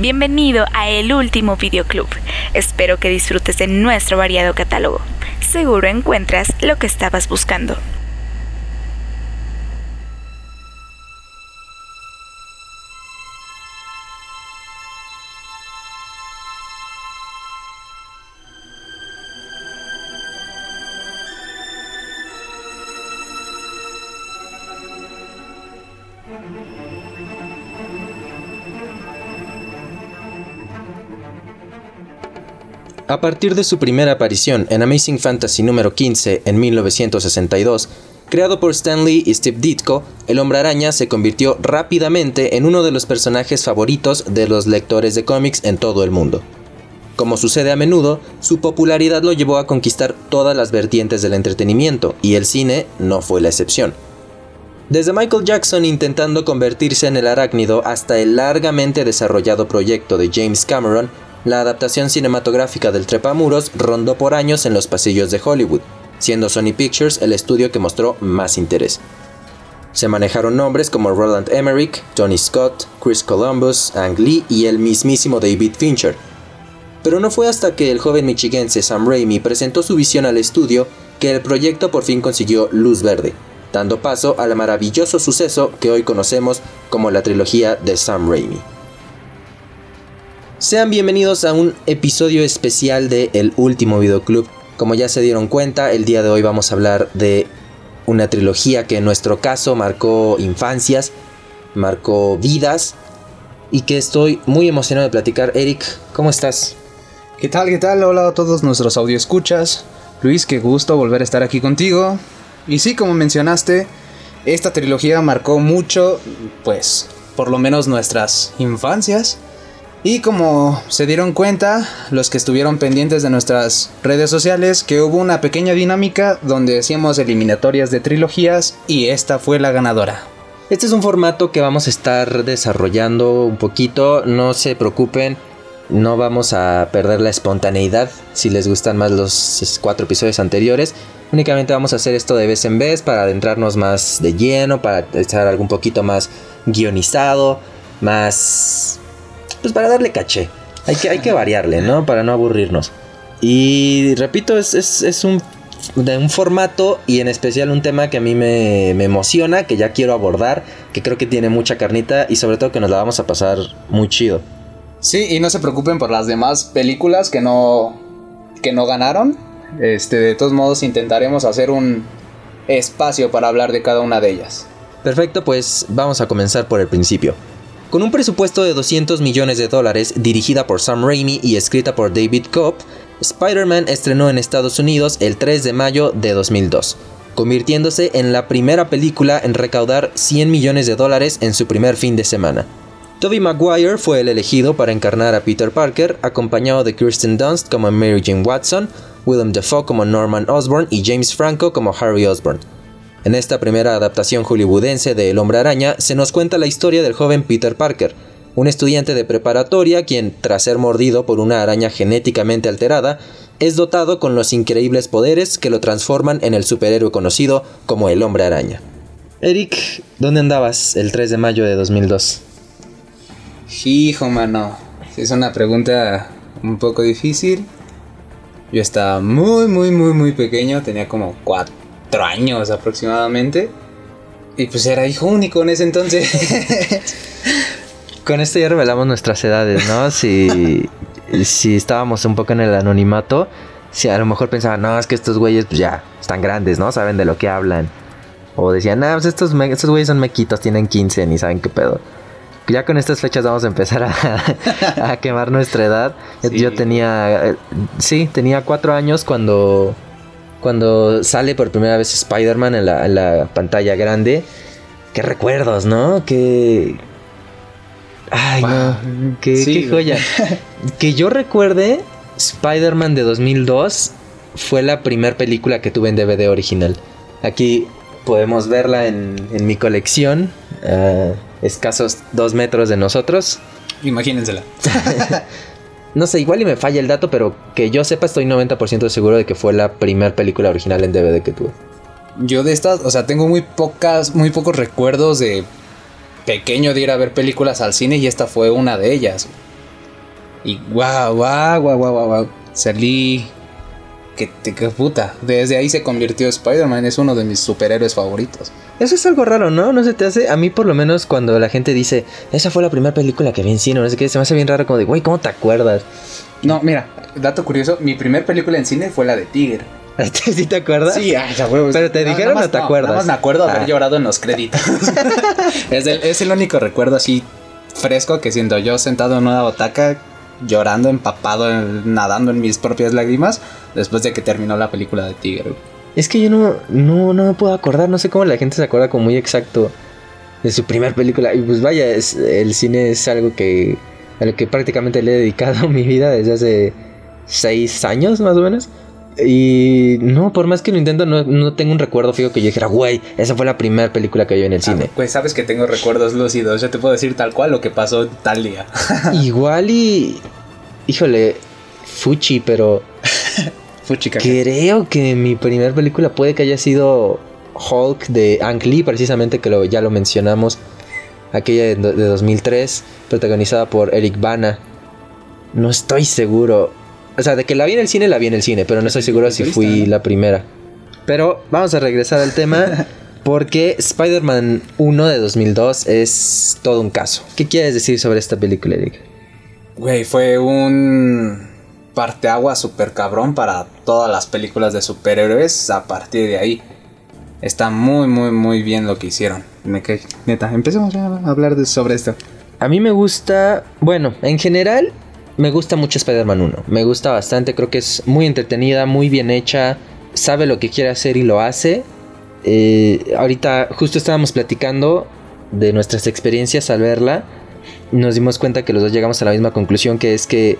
Bienvenido a El Último Videoclub. Espero que disfrutes de nuestro variado catálogo. Seguro encuentras lo que estabas buscando. A partir de su primera aparición en Amazing Fantasy número 15 en 1962, creado por Stan Lee y Steve Ditko, el Hombre Araña se convirtió rápidamente en uno de los personajes favoritos de los lectores de cómics en todo el mundo. Como sucede a menudo, su popularidad lo llevó a conquistar todas las vertientes del entretenimiento, y el cine no fue la excepción. Desde Michael Jackson intentando convertirse en el arácnido hasta el largamente desarrollado proyecto de James Cameron, la adaptación cinematográfica del Trepamuros rondó por años en los pasillos de Hollywood, siendo Sony Pictures el estudio que mostró más interés. Se manejaron nombres como Roland Emmerich, Tony Scott, Chris Columbus, Ang Lee y el mismísimo David Fincher. Pero no fue hasta que el joven michigense Sam Raimi presentó su visión al estudio que el proyecto por fin consiguió luz verde, dando paso al maravilloso suceso que hoy conocemos como la trilogía de Sam Raimi. Sean bienvenidos a un episodio especial de El Último Videoclub. Como ya se dieron cuenta, el día de hoy vamos a hablar de una trilogía que en nuestro caso marcó infancias, marcó vidas y que estoy muy emocionado de platicar. Eric, ¿cómo estás? ¿Qué tal? ¿Qué tal? Hola a todos nuestros escuchas. Luis, qué gusto volver a estar aquí contigo. Y sí, como mencionaste, esta trilogía marcó mucho, pues, por lo menos nuestras infancias. Y como se dieron cuenta, los que estuvieron pendientes de nuestras redes sociales, que hubo una pequeña dinámica donde hacíamos eliminatorias de trilogías y esta fue la ganadora. Este es un formato que vamos a estar desarrollando un poquito, no se preocupen, no vamos a perder la espontaneidad si les gustan más los cuatro episodios anteriores. Únicamente vamos a hacer esto de vez en vez para adentrarnos más de lleno, para estar algo un poquito más guionizado, más pues para darle caché. Hay que, hay que variarle, ¿no? Para no aburrirnos. Y repito, es, es, un, de un formato y en especial un tema que a mí me, me, emociona, que ya quiero abordar, que creo que tiene mucha carnita y sobre todo que nos la vamos a pasar muy chido. Sí, y no se preocupen por las demás películas que no, que no ganaron. Este, de todos modos intentaremos hacer un espacio para hablar de cada una de ellas. Perfecto, pues vamos a comenzar por el principio. Con un presupuesto de 200 millones de dólares, dirigida por Sam Raimi y escrita por David Cobb, Spider-Man estrenó en Estados Unidos el 3 de mayo de 2002, convirtiéndose en la primera película en recaudar 100 millones de dólares en su primer fin de semana. Tobey Maguire fue el elegido para encarnar a Peter Parker, acompañado de Kirsten Dunst como Mary Jane Watson, Willem Dafoe como Norman Osborn y James Franco como Harry Osborn. En esta primera adaptación hollywoodense de El hombre araña se nos cuenta la historia del joven Peter Parker, un estudiante de preparatoria quien, tras ser mordido por una araña genéticamente alterada, es dotado con los increíbles poderes que lo transforman en el superhéroe conocido como el hombre araña. Eric, ¿dónde andabas el 3 de mayo de 2002? Hijo, mano. Es una pregunta un poco difícil. Yo estaba muy, muy, muy, muy pequeño. Tenía como 4 años aproximadamente. Y pues era hijo único en ese entonces. Con esto ya revelamos nuestras edades, ¿no? Si, si estábamos un poco en el anonimato, si a lo mejor pensaban, no, es que estos güeyes pues ya están grandes, ¿no? Saben de lo que hablan. O decían, no, pues estos, estos güeyes son mequitos, tienen 15, ni saben qué pedo. Ya con estas fechas vamos a empezar a, quemar nuestra edad. Yo tenía, eh, sí, tenía cuatro años cuando cuando sale por primera vez Spider-Man en la, pantalla grande. Qué recuerdos, ¿no? Qué. Ay, no. Qué, joya. que yo recuerde, Spider-Man de 2002 fue la primera película que tuve en DVD original. Aquí podemos verla en, mi colección. escasos dos metros de nosotros. Imagínensela. No sé, igual y me falla el dato, pero que yo sepa, estoy 90% seguro de que fue la primera película original en DVD que tuve. Yo de estas, o sea, tengo muy pocas, muy pocos recuerdos de pequeño de ir a ver películas al cine y esta fue una de ellas. Y guau, guau, guau, guau, guau. Salí. Que, que puta. Desde ahí se convirtió Spider-Man. Es uno de mis superhéroes favoritos. Eso es algo raro, ¿no? No se te hace. A mí, por lo menos, cuando la gente dice, esa fue la primera película que vi en cine, no sé qué, se me hace bien raro, como de, güey, ¿cómo te acuerdas? No, mira, dato curioso. Mi primer película en cine fue la de Tigre. ¿Sí te acuerdas? Sí, ay, ya huevos. Pero te No, dijeron o te no, acuerdas? Nada más me acuerdo haber Ah. llorado en los créditos. es, el, es el único recuerdo así fresco que siento yo sentado en una botaca llorando, empapado, nadando en mis propias lágrimas después de que terminó la película de Tigre. Es que yo no, no, no me puedo acordar, no sé cómo la gente se acuerda como muy exacto de su primer película. Y pues vaya, el cine es algo que, a lo que prácticamente le he dedicado mi vida desde hace seis años más o menos. Y no, por más que lo intento, no, no tengo un recuerdo fijo que yo dijera, güey, esa fue la primera película que vi en el cine. Ah, pues sabes que tengo recuerdos lúcidos. Yo te puedo decir tal cual lo que pasó tal día. Igual y... Híjole, Fuchi, pero Fuchica. creo que mi primera película puede que haya sido Hulk de Ang Lee, precisamente que lo, ya lo mencionamos. Aquella de, de 2003, protagonizada por Eric Bana. No estoy seguro. O sea, de que la vi en el cine, la vi en el cine, pero no estoy seguro si fui la primera. Pero vamos a regresar al tema. Porque Spider-Man 1 de 2002 es todo un caso. ¿Qué quieres decir sobre esta película, Eric? Güey, fue un parteagua super cabrón para todas las películas de superhéroes a partir de ahí. Está muy, muy, muy bien lo que hicieron. Me cae. Neta, empecemos a hablar de- sobre esto. A mí me gusta, bueno, en general me gusta mucho Spider-Man 1. Me gusta bastante, creo que es muy entretenida, muy bien hecha, sabe lo que quiere hacer y lo hace. Eh, ahorita justo estábamos platicando de nuestras experiencias al verla. Nos dimos cuenta que los dos llegamos a la misma conclusión, que es que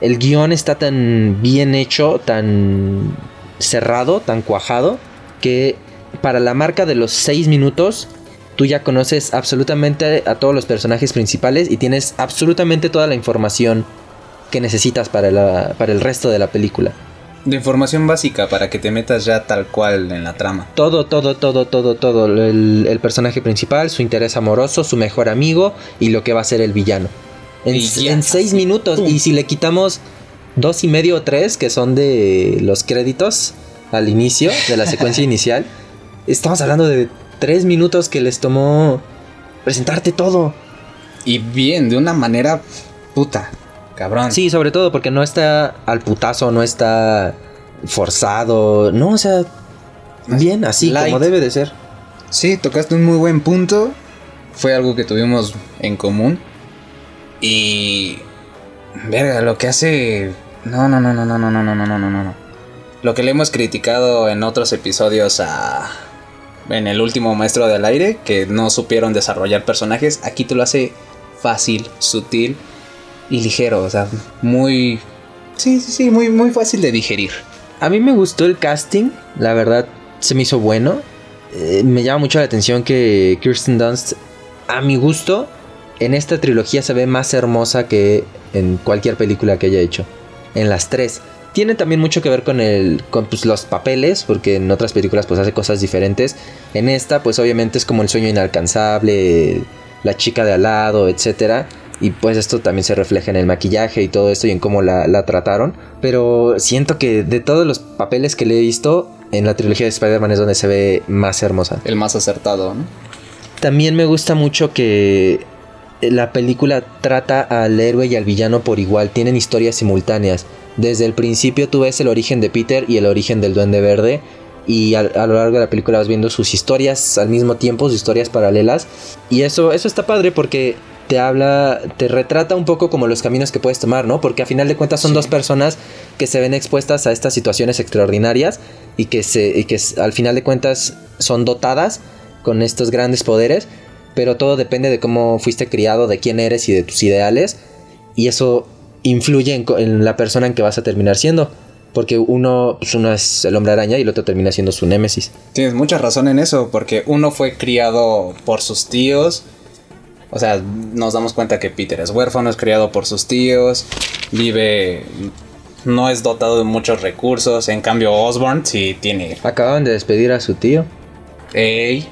el guion está tan bien hecho, tan cerrado, tan cuajado, que para la marca de los 6 minutos tú ya conoces absolutamente a todos los personajes principales y tienes absolutamente toda la información que necesitas para, la- para el resto de la película. De información básica para que te metas ya tal cual en la trama. Todo, todo, todo, todo, todo. El, el personaje principal, su interés amoroso, su mejor amigo y lo que va a ser el villano. En, Y ya, en seis así, minutos. pum. Y si le quitamos dos y medio o tres, que son de los créditos al inicio, de la secuencia inicial, estamos hablando de tres minutos que les tomó presentarte todo. Y bien, de una manera puta. Cabrón. Sí, sobre todo porque no está al putazo, no está forzado. No, o sea, bien, así Light. como debe de ser. Sí, tocaste un muy buen punto. Fue algo que tuvimos en común. Y. Verga, lo que hace. No, no, no, no, no, no, no, no, no, no, no, no. Lo que le hemos criticado en otros episodios a. En el último Maestro del Aire, que no supieron desarrollar personajes, aquí te lo hace fácil, sutil y ligero. O sea, muy. Sí, sí, sí, muy, muy fácil de digerir. A mí me gustó el casting, la verdad se me hizo bueno. Eh, me llama mucho la atención que Kirsten Dunst, a mi gusto, en esta trilogía se ve más hermosa que en cualquier película que haya hecho. En las tres. Tiene también mucho que ver con, el, con pues, los papeles, porque en otras películas pues hace cosas diferentes. En esta pues obviamente es como el sueño inalcanzable, la chica de al lado, etcétera. Y pues esto también se refleja en el maquillaje y todo esto y en cómo la, la trataron. Pero siento que de todos los papeles que le he visto, en la trilogía de Spider-Man es donde se ve más hermosa. El más acertado, ¿no? También me gusta mucho que la película trata al héroe y al villano por igual, tienen historias simultáneas. Desde el principio tú ves el origen de Peter y el origen del Duende Verde y a, a lo largo de la película vas viendo sus historias al mismo tiempo, sus historias paralelas y eso eso está padre porque te habla, te retrata un poco como los caminos que puedes tomar, ¿no? Porque a final de cuentas son Sí. dos personas que se ven expuestas a estas situaciones extraordinarias y que se y que al final de cuentas son dotadas con estos grandes poderes, pero todo depende de cómo fuiste criado, de quién eres y de tus ideales, y eso influye en la persona en que vas a terminar siendo, porque uno, pues uno es el hombre araña y el otro termina siendo su némesis. Tienes mucha razón en eso, porque uno fue criado por sus tíos. O sea, nos damos cuenta que Peter es huérfano, es criado por sus tíos, vive, no es dotado de muchos recursos. En cambio, Osborn sí tiene. Acaban de despedir a su tío. Ey,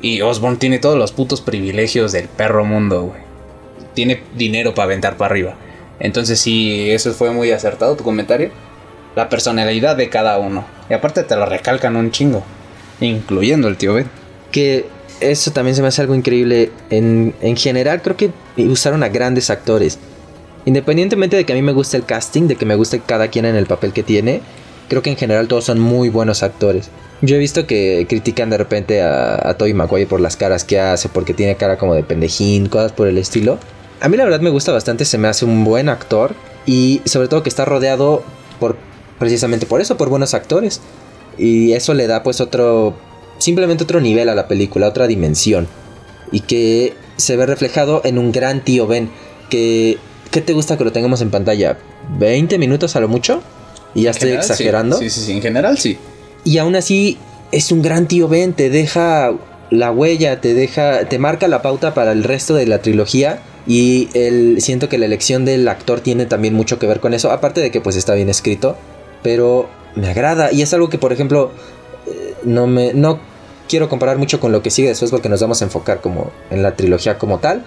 y Osborn tiene todos los putos privilegios del perro mundo, güey. Tiene dinero para aventar para arriba. Entonces sí, eso fue muy acertado tu comentario. La personalidad de cada uno. Y aparte te lo recalcan un chingo. Incluyendo el tío Ben. Que eso también se me hace algo increíble. En, en general creo que usaron a grandes actores. Independientemente de que a mí me guste el casting, de que me guste cada quien en el papel que tiene, creo que en general todos son muy buenos actores. Yo he visto que critican de repente a, a Toby Maguire por las caras que hace, porque tiene cara como de pendejín, cosas por el estilo. A mí la verdad me gusta bastante, se me hace un buen actor y sobre todo que está rodeado por precisamente por eso, por buenos actores. Y eso le da pues otro, simplemente otro nivel a la película, otra dimensión. Y que se ve reflejado en un gran tío Ben, que... ¿Qué te gusta que lo tengamos en pantalla? ¿20 minutos a lo mucho? Y ya En estoy general, sí. exagerando. Sí, sí, sí, en general sí. Y aún así es un gran tío Ben, te deja la huella, te deja, te marca la pauta para el resto de la trilogía. Y el, siento que la elección del actor tiene también mucho que ver con eso, aparte de que pues está bien escrito, pero me agrada. Y es algo que por ejemplo no me no quiero comparar mucho con lo que sigue después porque nos vamos a enfocar como en la trilogía como tal.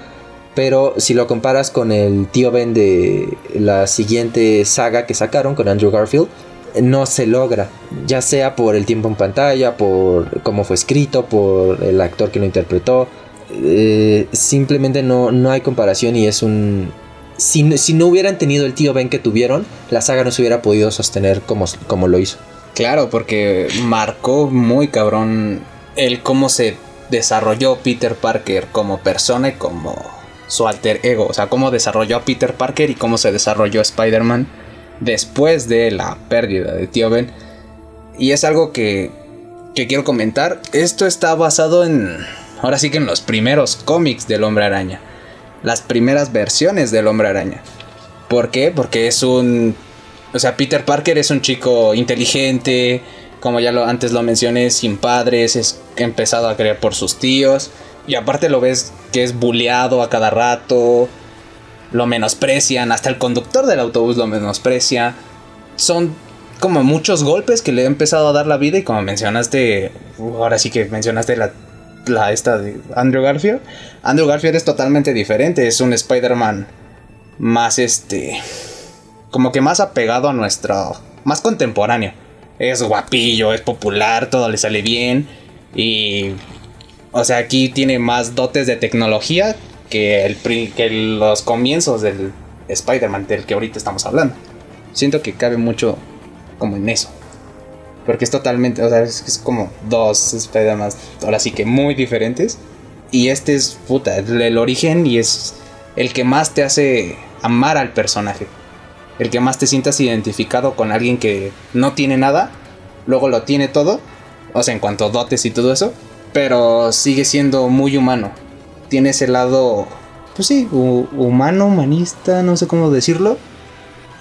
Pero si lo comparas con el tío Ben de la siguiente saga que sacaron con Andrew Garfield, no se logra, ya sea por el tiempo en pantalla, por cómo fue escrito, por el actor que lo interpretó. eh, simplemente no, no hay comparación y es un... Si, si no hubieran tenido el tío Ben que tuvieron, la saga no se hubiera podido sostener como, como lo hizo. Claro, porque marcó muy cabrón el cómo se desarrolló Peter Parker como persona y como su alter ego. O sea, cómo desarrolló a Peter Parker y cómo se desarrolló Spider-Man después de la pérdida de Tío Ben. Y es algo que, que quiero comentar. Esto está basado en... Ahora sí que en los primeros cómics del hombre araña. Las primeras versiones del hombre araña. ¿Por qué? Porque es un... O sea, Peter Parker es un chico inteligente, como ya lo, antes lo mencioné, sin padres, es empezado a creer por sus tíos. Y aparte lo ves que es bulleado a cada rato, lo menosprecian, hasta el conductor del autobús lo menosprecia. Son como muchos golpes que le ha empezado a dar la vida y como mencionaste, ahora sí que mencionaste la, la esta de Andrew Garfield. Andrew Garfield es totalmente diferente, es un Spider-Man más este como que más apegado a nuestro más contemporáneo. Es guapillo, es popular, todo le sale bien y o sea, aquí tiene más dotes de tecnología que, el, que los comienzos del Spider-Man del que ahorita estamos hablando. Siento que cabe mucho como en eso. Porque es totalmente, o sea, es, es como dos Spider-Man, ahora sí que muy diferentes. Y este es, puta, el, el origen y es el que más te hace amar al personaje. El que más te sientas identificado con alguien que no tiene nada, luego lo tiene todo, o sea, en cuanto a dotes y todo eso, pero sigue siendo muy humano. Tiene ese lado, pues sí, hu- humano, humanista, no sé cómo decirlo,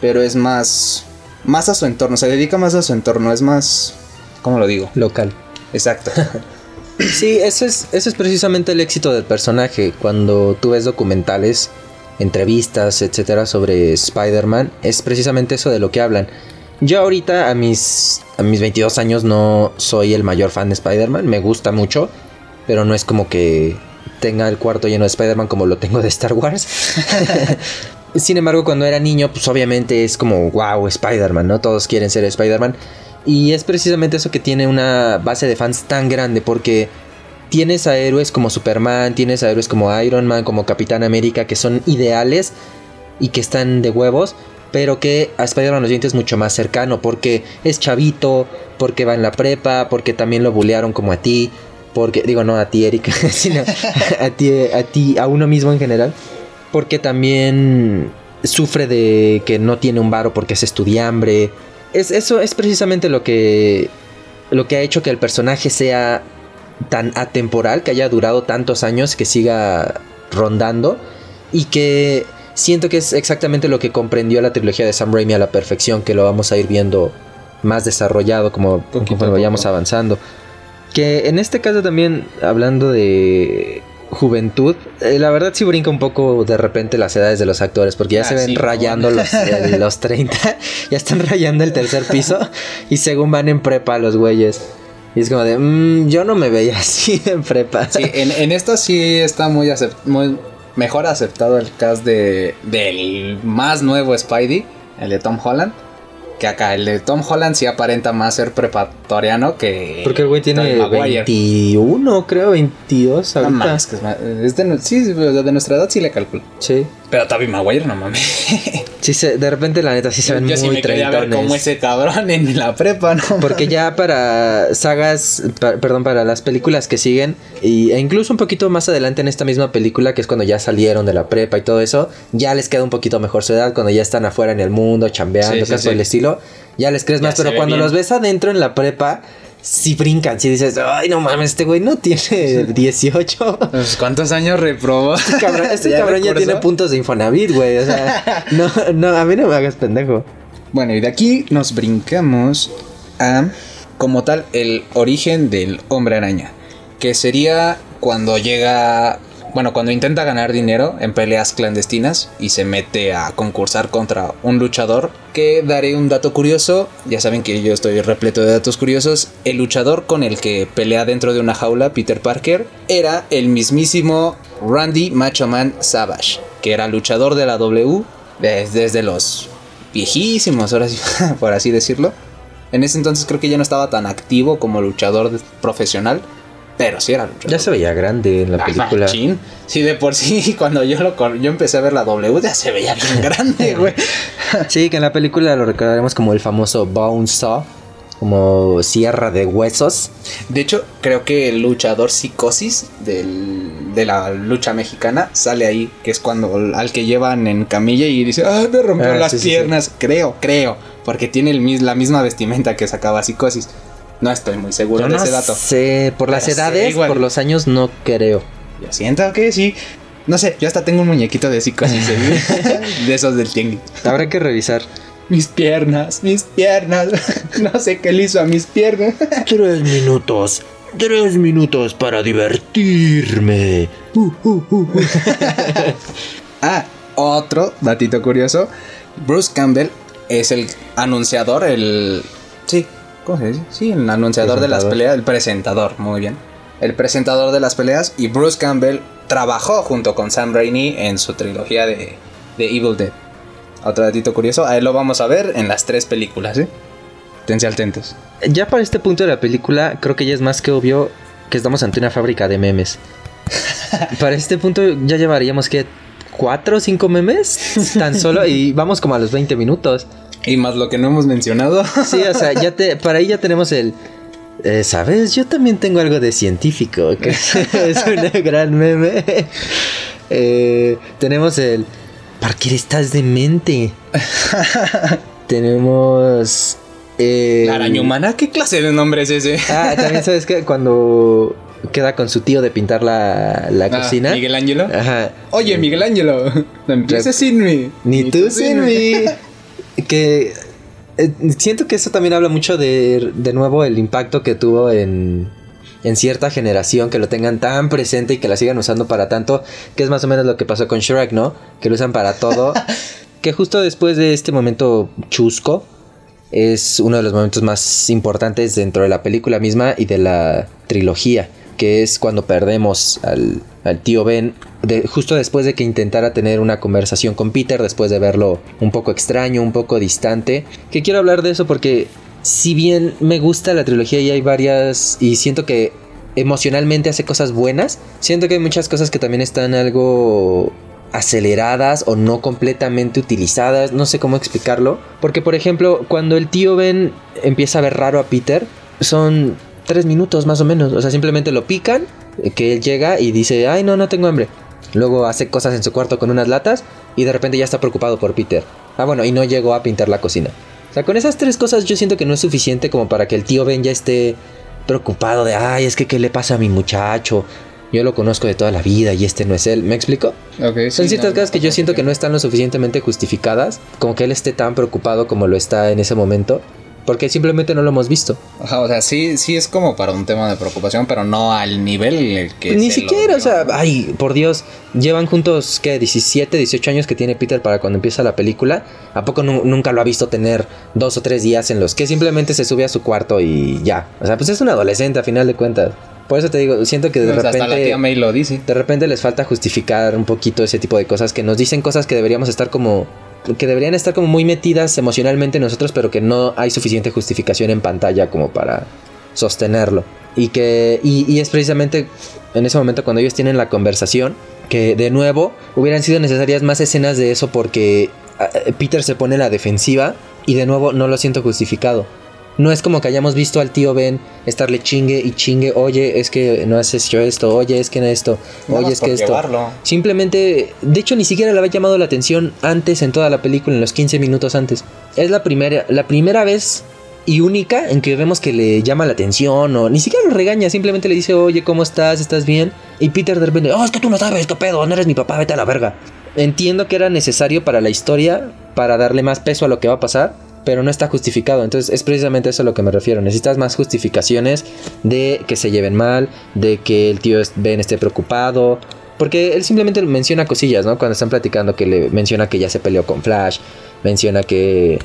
pero es más, más a su entorno, se dedica más a su entorno, es más, ¿cómo lo digo? Local. Exacto. Sí, ese es, ese es precisamente el éxito del personaje. Cuando tú ves documentales, entrevistas, etcétera, sobre Spider-Man, es precisamente eso de lo que hablan. Yo ahorita, a mis, a mis 22 años, no soy el mayor fan de Spider-Man. Me gusta mucho, pero no es como que tenga el cuarto lleno de Spider-Man como lo tengo de Star Wars. Sin embargo, cuando era niño, pues obviamente es como, wow, Spider-Man, ¿no? Todos quieren ser Spider-Man. Y es precisamente eso que tiene una base de fans tan grande, porque tienes a héroes como Superman, tienes a héroes como Iron Man, como Capitán América, que son ideales y que están de huevos, pero que a Spider-Man lo sientes mucho más cercano, porque es chavito, porque va en la prepa, porque también lo bullearon como a ti, porque, digo, no a ti, Eric, sino a ti, a ti, a uno mismo en general, porque también sufre de que no tiene un varo porque es estudiambre. Es, eso es precisamente lo que, lo que ha hecho que el personaje sea tan atemporal, que haya durado tantos años, que siga rondando y que siento que es exactamente lo que comprendió la trilogía de Sam Raimi a la perfección, que lo vamos a ir viendo más desarrollado como conforme vayamos avanzando. Que en este caso también, hablando de juventud, eh, la verdad sí brinca un poco de repente las edades de los actores, porque ya Ah, se ven sí, rayando los, eh, los 30, ya están rayando el tercer piso y según van en prepa los güeyes. Y es como de, "Mm, yo no me veía así en prepa. Sí, en, en esta sí está muy, acep- muy mejor aceptado el cast de, del más nuevo Spidey, el de Tom Holland. Que acá el de Tom Holland sí aparenta más ser preparatoriano que. Porque el güey tiene Tobey Maguire. 21, creo, 22 No ahorita. que es, más- es de, sí, de nuestra edad sí le calculo. Sí. Pero Tobey Maguire, no mames. Sí, se, de repente la neta sí se ven Yo sí muy me quería ver como ese cabrón en la prepa, ¿no? Porque ya para sagas, pa- perdón, para las películas que siguen, y, e incluso un poquito más adelante en esta misma película, que es cuando ya salieron de la prepa y todo eso, ya les queda un poquito mejor su edad, cuando ya están afuera en el mundo, chambeando, Sí, sí, cosas por sí. el estilo, ya les crees Ya más, pero cuando bien. los ves adentro en la prepa, sí brincan, sí dices, ay, no mames, este güey no tiene 18. Pues, ¿Cuántos años reprobó? Este cabrón, este ¿Ya cabrón ya recursó? tiene puntos de Infonavit, güey. O sea, no, no, a mí no me hagas pendejo. Bueno, y de aquí nos brincamos a, como tal, el origen del hombre araña. Que sería cuando llega, bueno, cuando intenta ganar dinero en peleas clandestinas y se mete a concursar contra un luchador. Que daré un dato curioso, ya saben que yo estoy repleto de datos curiosos. El luchador con el que pelea dentro de una jaula, Peter Parker, era el mismísimo Randy Macho Man Savage, que era luchador de la W des- desde los viejísimos, por así decirlo. En ese entonces creo que ya no estaba tan activo como luchador profesional, pero sí era luchador. Ya se veía grande en la Ah, película. machín. Sí, de por sí, cuando yo lo yo empecé a ver la W, ya se veía bien grande, güey. Sí, que en la película lo recordaremos como el famoso Bone Saw, como sierra de huesos. De hecho, creo que el luchador psicosis del- de la lucha mexicana sale ahí, que es cuando al que llevan en camilla y dice, ah, me rompió Ah, las sí, sí, sí. piernas. Creo, creo, porque tiene el la misma vestimenta que sacaba psicosis. No estoy muy seguro Yo de no ese dato. sé, por las Pero edades, por los años, no creo. Yo siento que sí. No sé, yo hasta tengo un muñequito de psicosis de esos del tianguis. Habrá que revisar. Mis piernas, mis piernas. No sé qué le hizo a mis piernas. Tres minutos. Tres minutos para divertirme. Ah, otro datito curioso. Bruce Campbell es el anunciador, el... Sí, ¿cómo se dice? Sí, el anunciador de las peleas, el presentador, muy bien. El presentador de las peleas y Bruce Campbell trabajó junto con Sam Raimi en su trilogía de, de Evil Dead. Otro datito curioso, a él lo vamos a ver en las tres películas, ¿eh? Tense atentos. Ya para este punto de la película, creo que ya es más que obvio que estamos ante una fábrica de memes. para este punto ya llevaríamos que cuatro o cinco memes tan solo y vamos como a los 20 minutos. Y más lo que no hemos mencionado. Sí, o sea, ya te, para ahí ya tenemos el... eh, ¿Sabes? Yo también tengo algo de científico, que es un gran meme. Eh, tenemos el... Parker, estás demente. tenemos... ¿La araña humana? ¿Qué clase de nombre es ese? Ah, también sabes que cuando queda con su tío de pintar la, la Ah, cocina. Miguel Ángelo. Ajá. Oye, Miguel Ángelo, no empieces sin mí. Ni tú sin mí. Que eh, siento que eso también habla mucho de, de nuevo el impacto que tuvo en, en cierta generación, que lo tengan tan presente y que la sigan usando para tanto, que es más o menos lo que pasó con Shrek, ¿no? Que lo usan para todo. que justo después de este momento chusco, es uno de los momentos más importantes dentro de la película misma y de la trilogía, que es cuando perdemos al, al tío Ben, de- justo después de que intentara tener una conversación con Peter, después de verlo un poco extraño, un poco distante, que quiero hablar de eso porque si bien me gusta la trilogía y hay varias, y siento que emocionalmente hace cosas buenas, siento que hay muchas cosas que también están algo aceleradas o no completamente utilizadas, no sé cómo explicarlo, porque por ejemplo, cuando el tío Ben empieza a ver raro a Peter, son tres minutos más o menos, o sea, simplemente lo pican, que él llega y dice, ay no, no tengo hambre, luego hace cosas en su cuarto con unas latas y de repente ya está preocupado por Peter, ah bueno, y no llegó a pintar la cocina. O sea, con esas tres cosas yo siento que no es suficiente como para que el tío Ben ya esté preocupado de, ay, es que qué le pasa a mi muchacho. Yo lo conozco de toda la vida y este no es él. ¿Me explico? Son ciertas cosas que yo siento que no están lo suficientemente justificadas, como que él esté tan preocupado como lo está en ese momento, porque simplemente no lo hemos visto. Ajá, o sea, sí, sí es como para un tema de preocupación, pero no al nivel en el que. Ni se lo siquiera, o sea, ay, por Dios, llevan juntos, ¿qué? 17, 18 años que tiene Peter para cuando empieza la película. ¿A poco nu- nunca lo ha visto tener dos o tres días en los que simplemente se sube a su cuarto y ya? O sea, pues es un adolescente a final de cuentas. Por eso te digo, siento que de Pues repente... hasta la tía May lo dice. De repente les falta justificar un poquito ese tipo de cosas que nos dicen cosas que deberíamos estar como que deberían estar como muy metidas emocionalmente en nosotros, pero que no hay suficiente justificación en pantalla como para sostenerlo. Y que y, y es precisamente en ese momento cuando ellos tienen la conversación que de nuevo hubieran sido necesarias más escenas de eso porque ah, Peter se pone la defensiva y de nuevo no lo siento justificado. No es como que hayamos visto al tío Ben estarle chingue y chingue, oye, es que no has hecho esto, oye, es que esto, Nada oye, es que esto. llevarlo. Simplemente, de hecho, ni siquiera le había llamado la atención antes en toda la película, en los 15 minutos antes. Es la primera, la primera vez y única en que vemos que le llama la atención o ni siquiera lo regaña, simplemente le dice, oye, ¿cómo estás? ¿Estás bien? Y Peter de repente, oh, es que tú no sabes qué pedo, no eres mi papá, vete a la verga. Entiendo que era necesario para la historia, para darle más peso a lo que va a pasar, pero no está justificado. Entonces es precisamente eso a lo que me refiero. Necesitas más justificaciones de que se lleven mal, de que el tío Ben esté preocupado. Porque él simplemente menciona cosillas, ¿no? Cuando están platicando que le menciona que ya se peleó con Flash, menciona que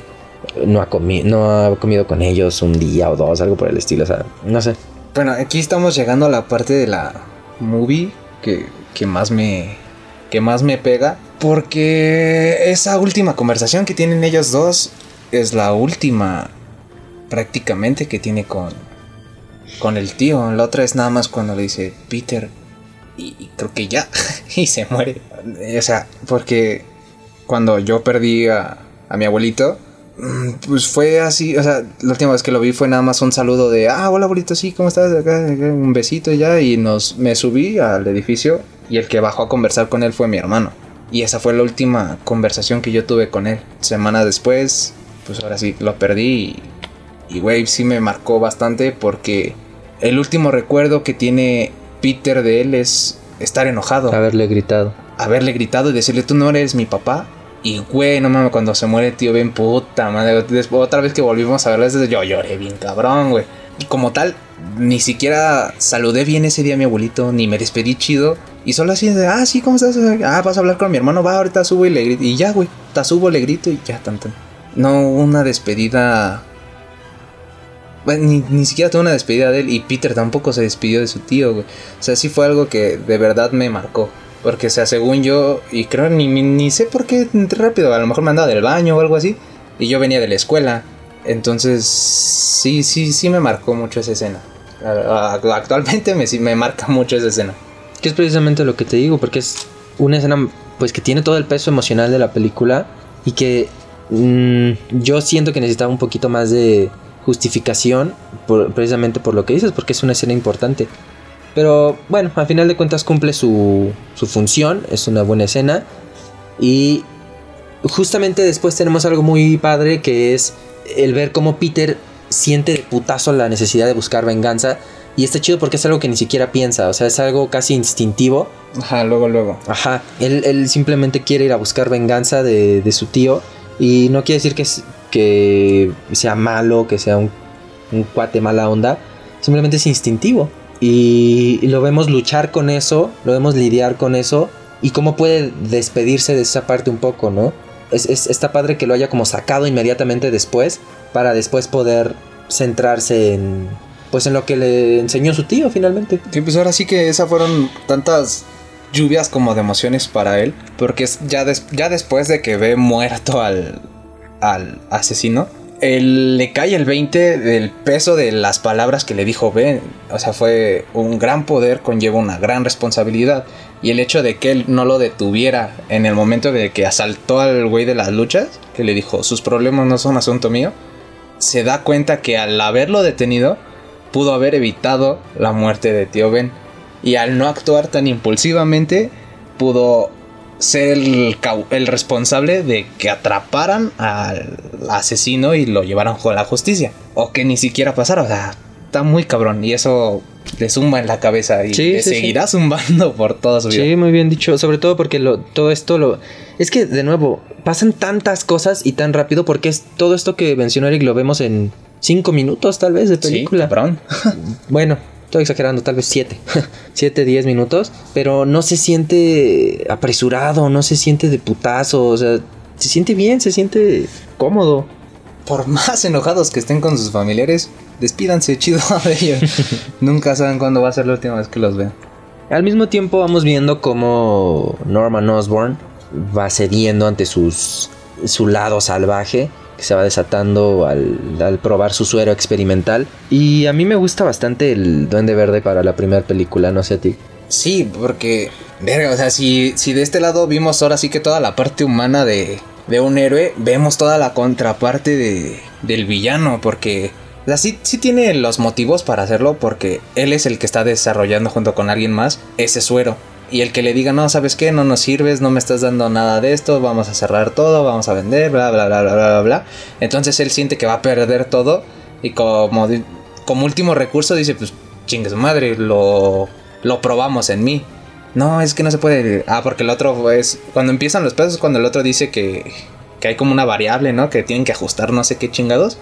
no ha, no ha comido con ellos un día o dos, algo por el estilo, o sea, no sé. Bueno, aquí estamos llegando a la parte de la movie que, que más me que más me pega porque esa última conversación que tienen ellos dos es la última prácticamente que tiene con con el tío. La otra es nada más cuando le dice Peter y, creo que ya y se muere. O sea, porque cuando yo perdí a, a mi abuelito Mm, Pues fue así, o sea, la última vez que lo vi fue nada más un saludo de, ah, hola abuelito, sí, ¿cómo estás? Un besito y ya, y nos, me subí al edificio y el que bajó a conversar con él fue mi hermano. Y esa fue la última conversación que yo tuve con él. Semana después, pues ahora sí, lo perdí y, y güey, sí me marcó bastante porque el último recuerdo que tiene Peter de él es estar enojado Haberle gritado. haberle gritado y decirle, tú no eres mi papá. Y güey, no mames, cuando se muere tío Ben, puta madre. Después, otra vez que volvimos a verlo, desde yo lloré bien cabrón, güey. Y como tal, ni siquiera saludé bien ese día a mi abuelito, ni me despedí chido. Y solo así de, ah, sí, ¿cómo estás? Ah, vas a hablar con mi hermano, va, ahorita subo y le grito. Y ya, güey, te subo, le grito y ya, tanto. No una despedida. Bueno, ni, ni siquiera tuve una despedida de él. Y Peter tampoco se despidió de su tío, güey. O sea, sí fue algo que de verdad me marcó. Porque, o sea, según yo, y creo ni, ni, sé por qué rápido, a lo mejor me andaba del baño o algo así, y yo venía de la escuela. Entonces, sí, sí, sí me marcó mucho esa escena. Actualmente me, sí me marca mucho esa escena. Que es precisamente lo que te digo, porque es una escena pues que tiene todo el peso emocional de la película y que mm, yo siento que necesitaba un poquito más de justificación por- precisamente por lo que dices, porque es una escena importante. Pero bueno, al final de cuentas cumple su, su función, es una buena escena y justamente después tenemos algo muy padre que es el ver cómo Peter siente de putazo la necesidad de buscar venganza. Y está chido porque es algo que ni siquiera piensa, o sea, es algo casi instintivo. Ajá, luego, luego. Ajá, él, él simplemente quiere ir a buscar venganza de, de su tío. Y no quiere decir que, que sea malo, que sea un, un cuate mala onda. Simplemente es instintivo. Y, y lo vemos luchar con eso, lo vemos lidiar con eso. Y cómo puede despedirse de esa parte un poco, ¿no? Es, es- está padre que lo haya como sacado inmediatamente después. Para después poder centrarse en. Pues en lo que le enseñó su tío finalmente. Sí, pues ahora sí que esas fueron tantas lluvias como de emociones para él. Porque es ya, des- ya después de que ve muerto al, al asesino, él le cae el 20 del peso de las palabras que le dijo Ben. O sea, fue un gran poder, conlleva una gran responsabilidad. Y el hecho de que él no lo detuviera en el momento de que asaltó al güey de las luchas, que le dijo, sus problemas no son asunto mío, se da cuenta que al haberlo detenido, pudo haber evitado la muerte de tío Ben. Y al no actuar tan impulsivamente, pudo ser el, responsable de que atraparan al asesino y lo llevaran a la justicia. O que ni siquiera pasara. O sea, está muy cabrón. Y eso le zumba en la cabeza y Sí, le sí, sí. seguirá zumbando por toda su vida. Sí, muy bien dicho. Sobre todo porque lo, todo esto lo. Es que, de nuevo, pasan tantas cosas y tan rápido porque es todo esto que mencionó Eric lo vemos en cinco minutos, tal vez, de Sí, película. cabrón. bueno, estoy exagerando, tal vez siete. siete, diez minutos. Pero no se siente apresurado, no se siente de putazo. O sea, se siente bien, se siente cómodo. por más enojados que estén con sus familiares, despídanse chido de ellos. Nunca saben cuándo va a ser la última vez que los vean. Al mismo tiempo vamos viendo cómo Norman Osborn va cediendo ante sus, su lado salvaje que se va desatando al, al, probar su suero experimental. Y a mí me gusta bastante el Duende Verde para la primera película, no sé a ti. Sí, porque, verga, o sea, si, si de este lado vimos ahora sí que toda la parte humana de, de un héroe, vemos toda la contraparte de, del villano, porque o sí, tiene los motivos para hacerlo, porque él es el que está desarrollando junto con alguien más ese suero. Y el que le diga, no, ¿sabes qué? No nos sirves, no me estás dando nada de esto, vamos a cerrar todo, vamos a vender, bla, bla, bla, bla, bla, bla. Entonces él siente que va a perder todo y como, como último recurso dice, pues chingue su madre, lo, lo probamos en mí. No, es que no se puede. Ah, porque el otro es. Cuando empiezan los pesos, cuando el otro dice que, que hay como una variable, ¿no? Que tienen que ajustar no sé qué chingados.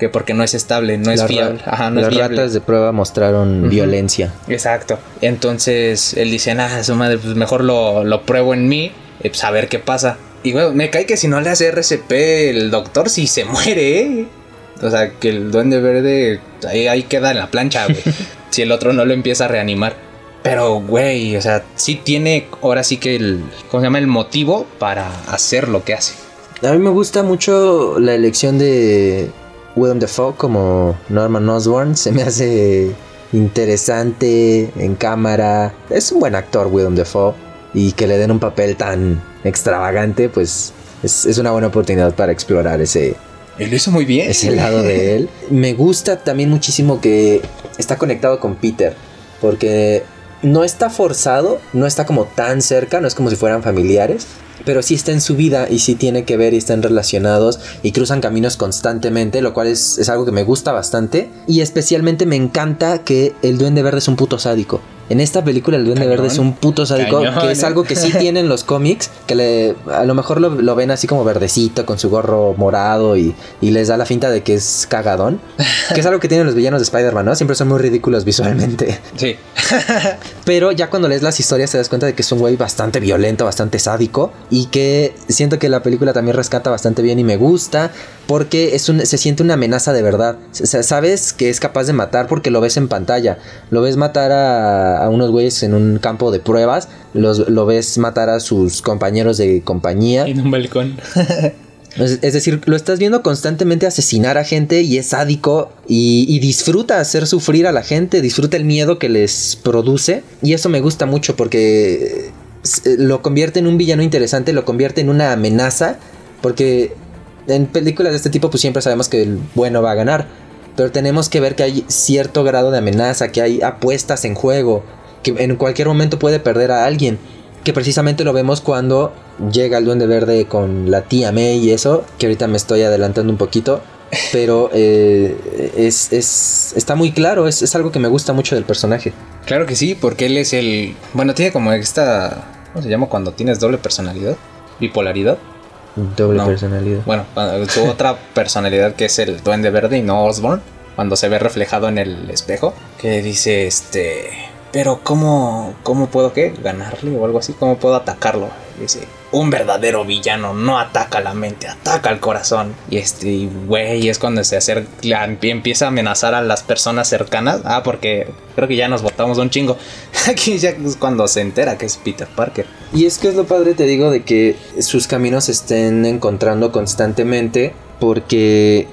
Que porque no es estable, no es fiable. Ajá, no las es viable. ratas de prueba mostraron violencia. Exacto. Entonces él dice, ah, su madre, pues mejor lo, lo pruebo en mí, y pues a ver qué pasa. Y bueno, me cae que si no le hace RCP el doctor, sí se muere, ¿eh? O sea, que el duende verde ahí, ahí queda en la plancha, güey. si el otro no lo empieza a reanimar. Pero, güey, o sea, sí tiene ahora sí que el, ¿cómo se llama? El motivo para hacer lo que hace. A mí me gusta mucho la elección de Willem Dafoe como Norman Osborn. Se me hace interesante en cámara. Es un buen actor Willem Dafoe. Y que le den un papel tan extravagante, pues es, es una buena oportunidad para explorar ese, Él lo hizo muy bien. ese lado de él. Me gusta también muchísimo que está conectado con Peter. Porque no está forzado, no está como tan cerca, no es como si fueran familiares. Pero sí está en su vida y sí tiene que ver y están relacionados y cruzan caminos constantemente, lo cual es, es algo que me gusta bastante. Y especialmente me encanta que el Duende Verde es un puto sádico. En esta película el Duende Cañón. Verde es un puto sádico, Cañón, que es algo que sí tienen los cómics, que le, a lo mejor lo, lo ven así como verdecito, con su gorro morado y, y les da la finta de que es cagadón. Que es algo que tienen los villanos de Spider-Man, ¿no? Siempre son muy ridículos visualmente. Sí. Pero ya cuando lees las historias te das cuenta de que es un güey bastante violento, bastante sádico. Y que siento que la película también rescata bastante bien y me gusta. Porque es un, se siente una amenaza de verdad. Sabes que es capaz de matar porque lo ves en pantalla. Lo ves matar a, a unos güeyes en un campo de pruebas. Los, lo ves matar a sus compañeros de compañía. En un balcón. Es, decir, lo estás viendo constantemente asesinar a gente y es sádico y, y disfruta hacer sufrir a la gente, disfruta el miedo que les produce y eso me gusta mucho porque eh, lo convierte en un villano interesante, lo convierte en una amenaza porque en películas de este tipo pues siempre sabemos que el bueno va a ganar, pero tenemos que ver que hay cierto grado de amenaza, que hay apuestas en juego, que en cualquier momento puede perder a alguien. Que precisamente lo vemos cuando llega el Duende Verde con la tía May y eso, que ahorita me estoy adelantando un poquito. Pero eh, es, es- está muy claro, es, es algo que me gusta mucho del personaje. Claro que sí, porque él es el. Bueno, tiene como esta. ¿Cómo se llama cuando tienes doble personalidad? Bipolaridad. Doble No. personalidad. Bueno, su otra personalidad que es el Duende Verde y no Osborn. Cuando se ve reflejado en el espejo. Que dice este. Pero ¿cómo, cómo puedo qué? ¿Ganarle o algo así? ¿Cómo puedo atacarlo? Un verdadero villano no ataca la mente, ataca el corazón. Y este, güey, es cuando se acerca, empieza a amenazar a las personas cercanas. Ah, porque creo que ya nos votamos un chingo. Aquí ya es cuando se entera que es Peter Parker. Y es que es lo padre, te digo, de que sus caminos se estén encontrando constantemente porque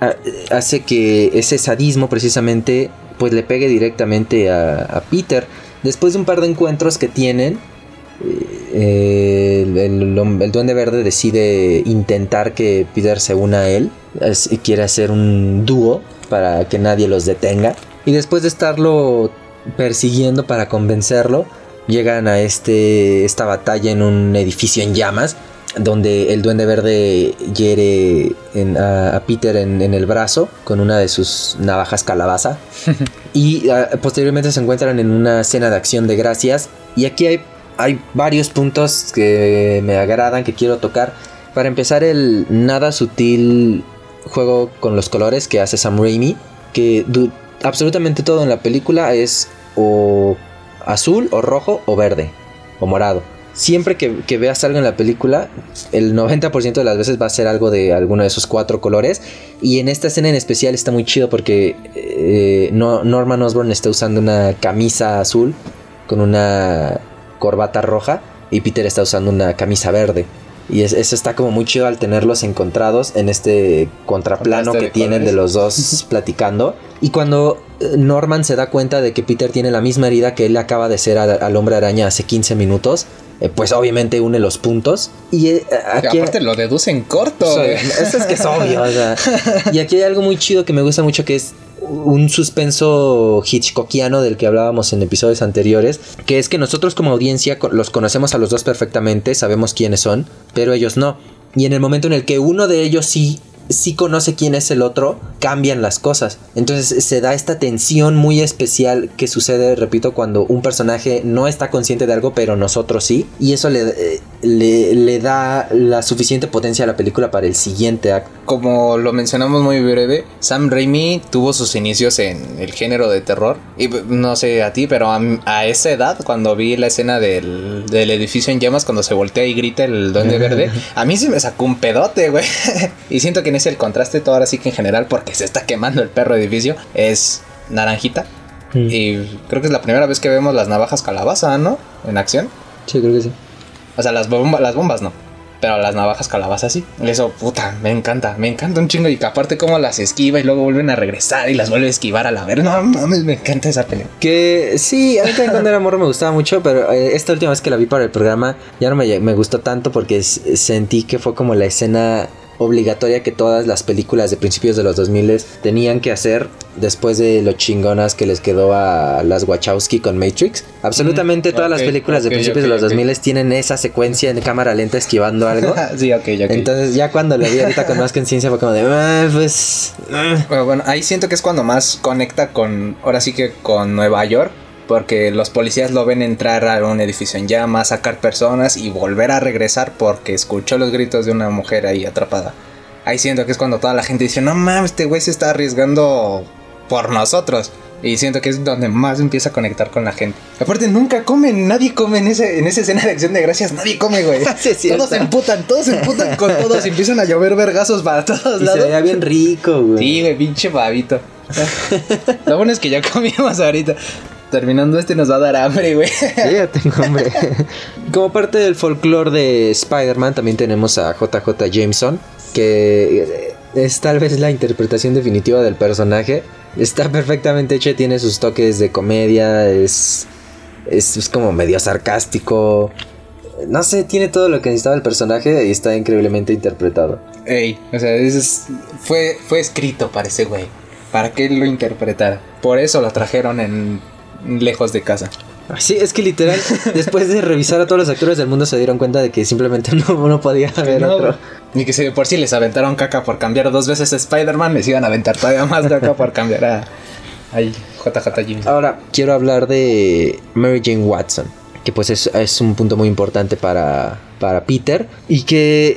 ha- hace que ese sadismo precisamente pues le pegue directamente a, a Peter. Después de un par de encuentros que tienen, eh, el, el hom- el duende verde decide intentar que Peter se una a él. Es- quiere hacer un dúo para que nadie los detenga. Y después de estarlo persiguiendo para convencerlo, llegan a este, esta batalla en un edificio en llamas. Donde el duende verde hiere en- a, a Peter en, en el brazo con una de sus navajas calabaza. Y ah, posteriormente se encuentran en una escena de acción de gracias. Y aquí hay, hay varios puntos que me agradan, que quiero tocar. Para empezar, el nada sutil juego con los colores que hace Sam Raimi. Que absolutamente todo en la película es o azul, o rojo, o verde, o morado. siempre que, veas algo en la película, el 90% de las veces va a ser algo de alguno de esos cuatro colores. Y en esta escena en especial está muy chido porque eh, no, Norman Osborn está usando una camisa azul con una corbata roja y Peter está usando una camisa verde. Y es- eso está como muy chido al tenerlos encontrados en este contraplano que de tienen de los dos platicando. Y cuando eh, Norman se da cuenta de que Peter tiene la misma herida que él acaba de hacer a- al hombre araña hace 15 minutos, eh, pues obviamente une los puntos. Y eh, aquí... aparte lo deduce en corto, Sí, eso es que es obvio. o sea. Y aquí hay algo muy chido que me gusta mucho que es un suspenso hitchcockiano del que hablábamos en episodios anteriores, que es que nosotros como audiencia los conocemos a los dos perfectamente, sabemos quiénes son, pero ellos no. Y en el momento en el que uno de ellos sí sí conoce quién es el otro, cambian las cosas. Entonces se da esta tensión muy especial que sucede, repito, cuando un personaje no está consciente de algo, pero nosotros sí. Y eso le, le, le da la suficiente potencia a la película para el siguiente acto. Como lo mencionamos muy breve, Sam Raimi tuvo sus inicios en el género de terror. Y no sé a ti, pero a, esa edad, cuando vi la escena del, del edificio en llamas, cuando se voltea y grita el duende verde, a mí se me sacó un pedote, güey. y siento que en ese el contraste, todo ahora sí que en general, porque se está quemando el perro edificio, es naranjita. Y creo que es la primera vez que vemos las navajas calabaza, ¿no? En acción. Sí, creo que sí. O sea, las, bomba- las bombas no. Pero las navajas calabaza sí. Eso, puta, me encanta. Me encanta un chingo. Y que aparte cómo las esquiva y luego vuelven a regresar y las vuelve a esquivar a la ver. No mames, me encanta esa pelea. Que sí, a mí también cuando era morro me gustaba mucho, pero eh, esta última vez que la vi para el programa ya no me, me gustó tanto porque sentí que fue como la escena obligatoria que todas las películas de principios de los 2000 tenían que hacer después de lo chingonas que les quedó a las Wachowski con Matrix. Absolutamente Mm, todas las películas de principios de los ok. 2000 tienen esa secuencia en cámara lenta esquivando algo. sí, ok, ok. Entonces ya cuando lo vi ahorita con más conciencia fue como de, "Ah, pues... ah". Bueno, bueno, ahí siento que es cuando más conecta con, ahora sí que con Nueva York, porque los policías lo ven entrar a un edificio en llamas, sacar personas y volver a regresar porque escuchó los gritos de una mujer ahí atrapada. Ahí siento que es cuando toda la gente dice, no mames, este güey se está arriesgando por nosotros. Y siento que es donde más empieza a conectar con la gente. Aparte, nunca comen, nadie come en, ese, en esa escena de acción de gracias, nadie come, güey. Sí, todos se emputan, todos se emputan con todos y empiezan a llover vergazos para todos Y se lados. veía bien rico, güey. Sí, güey, pinche babito. Lo bueno es que ya comimos ahorita. Terminando este nos va a dar hambre, güey. Sí, ya tengo hambre. Como parte del folclore de Spider-Man, también tenemos a JJ Jameson, que es tal vez la interpretación definitiva del personaje. Está perfectamente hecha, tiene sus toques de comedia, es, es, es como medio sarcástico. No sé, tiene todo lo que necesitaba el personaje y está increíblemente interpretado. Ey, o sea, es- fue, fue escrito para ese güey. Para que él lo interpretara. Por eso lo trajeron en lejos de casa. Sí, es que literal, después de revisar a todos los actores del mundo se dieron cuenta de que simplemente no, no podía haber No, otro. Ni que si de por sí les aventaron caca por cambiar dos veces a Spider-Man, les iban a aventar todavía más caca por cambiar a. Ay, JJ Jameson. Ahora, quiero hablar de Mary Jane Watson, que pues es, es un punto muy importante para, para Peter y que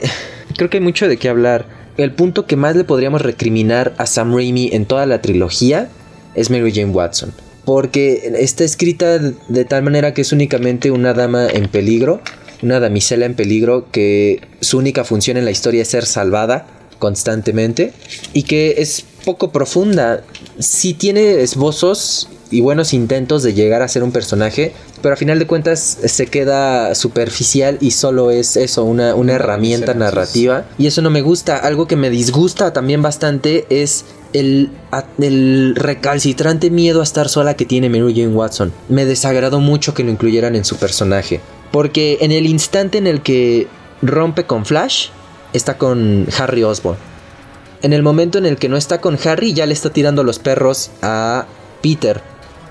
creo que hay mucho de qué hablar. El punto que más le podríamos recriminar a Sam Raimi en toda la trilogía es Mary Jane Watson. Porque está escrita de tal manera que es únicamente una dama en peligro, una damisela en peligro que su única función en la historia es ser salvada constantemente y que es poco profunda. Sí tiene esbozos y buenos intentos de llegar a ser un personaje, pero a final de cuentas se queda superficial y solo es eso, una, una herramienta narrativa. Y eso no me gusta. Algo que me disgusta también bastante es el, recalcitrante miedo a estar sola que tiene Mary Jane Watson. Me desagradó mucho que lo incluyeran en su personaje. Porque en el instante en el que rompe con Flash, está con Harry Osborn. En el momento en el que no está con Harry, ya le está tirando los perros a Peter.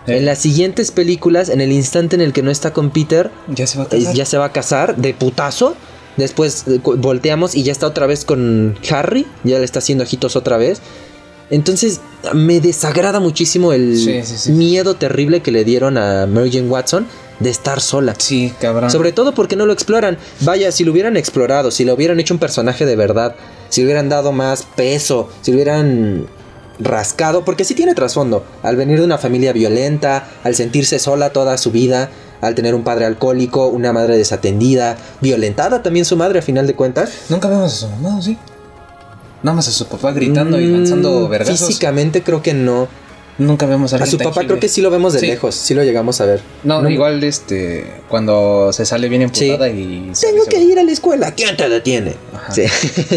Eh. En las siguientes películas, en el instante en el que no está con Peter, Ya se va a eh, casar. ya se va a casar de putazo. Después eh, volteamos y ya está otra vez con Harry. Ya le está haciendo ojitos otra vez. Entonces me desagrada muchísimo el Sí, sí, sí. miedo terrible que le dieron a Mary Jane Watson de estar sola. Sí, cabrón. Sobre todo porque no lo exploran. Vaya, si lo hubieran explorado, si lo hubieran hecho un personaje de verdad, si le hubieran dado más peso, si lo hubieran rascado, porque sí tiene trasfondo. Al venir de una familia violenta, al sentirse sola toda su vida, al tener un padre alcohólico, una madre desatendida, violentada también su madre a final de cuentas. Nunca vemos a su mamá, ¿sí? Nada más a su papá gritando y lanzando Mm, vergazos. Físicamente creo que no. Nunca vemos a A alguien su papá tangible. creo que sí lo vemos de Sí. lejos, sí lo llegamos a ver. No, No. igual este cuando se sale bien emputada y se- Tengo se- que ir a la escuela. ¿Quién te detiene? Ajá. Sí.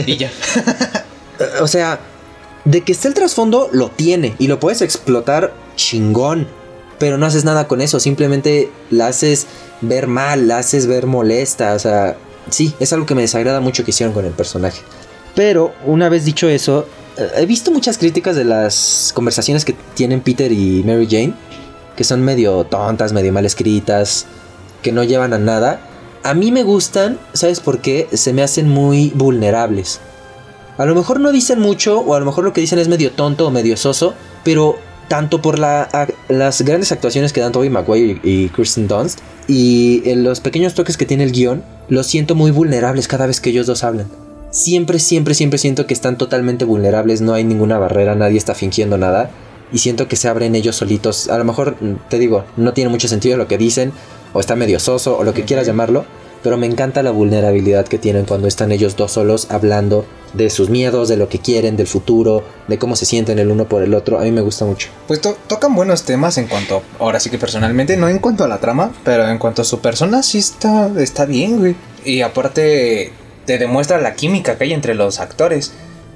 y ya. o sea, de que esté el trasfondo, lo tiene. Y lo puedes explotar chingón. Pero no haces nada con eso. Simplemente la haces ver mal, la haces ver molesta. O sea, sí, es algo que me desagrada mucho que hicieron con el personaje. Pero, una vez dicho eso, eh, he visto muchas críticas de las conversaciones que tienen Peter y Mary Jane. Que son medio tontas, medio mal escritas. Que no llevan a nada. A mí me gustan, ¿sabes por qué? Se me hacen muy vulnerables. A lo mejor no dicen mucho, o a lo mejor lo que dicen es medio tonto o medio soso, pero tanto por las grandes actuaciones que dan Tobey Maguire y, y Kirsten Dunst, y los pequeños toques que tiene el guion, los siento muy vulnerables cada vez que ellos dos hablan. Siempre, siempre, siempre siento que están totalmente vulnerables, no hay ninguna barrera, nadie está fingiendo nada, y siento que se abren ellos solitos. A lo mejor, mm, te digo, no tiene mucho sentido lo que dicen, o está medio soso, o lo que quieras llamarlo, pero me encanta la vulnerabilidad que tienen cuando están ellos dos solos hablando de sus miedos, de lo que quieren, del futuro, de cómo se sienten el uno por el otro. A mí me gusta mucho. Pues to- tocan buenos temas en cuanto, ahora sí que personalmente, no en cuanto a la trama, pero en cuanto a su persona sí está, está bien, güey. Y aparte te demuestra la química que hay entre los actores.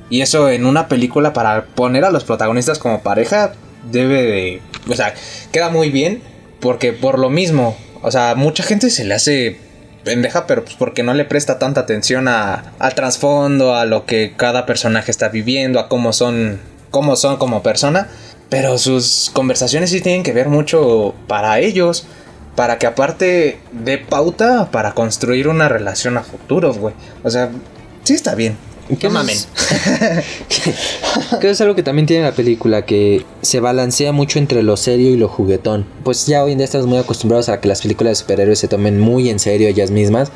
Y eso en una película para poner a los protagonistas como pareja debe de... O sea, queda muy bien porque por lo mismo, o sea, mucha gente se le hace pendeja, pero pues porque no le presta tanta atención a, al trasfondo, a lo que cada personaje está viviendo, a cómo son, cómo son como persona. Pero sus conversaciones sí tienen que ver mucho para ellos. Para que aparte de pauta para construir una relación a futuro, güey. O sea, sí está bien. ¿Qué No mamen. que es algo que también tiene la película, que se balancea mucho entre lo serio y lo juguetón. Pues ya hoy en día estamos muy acostumbrados a que las películas de superhéroes se tomen muy en serio ellas mismas,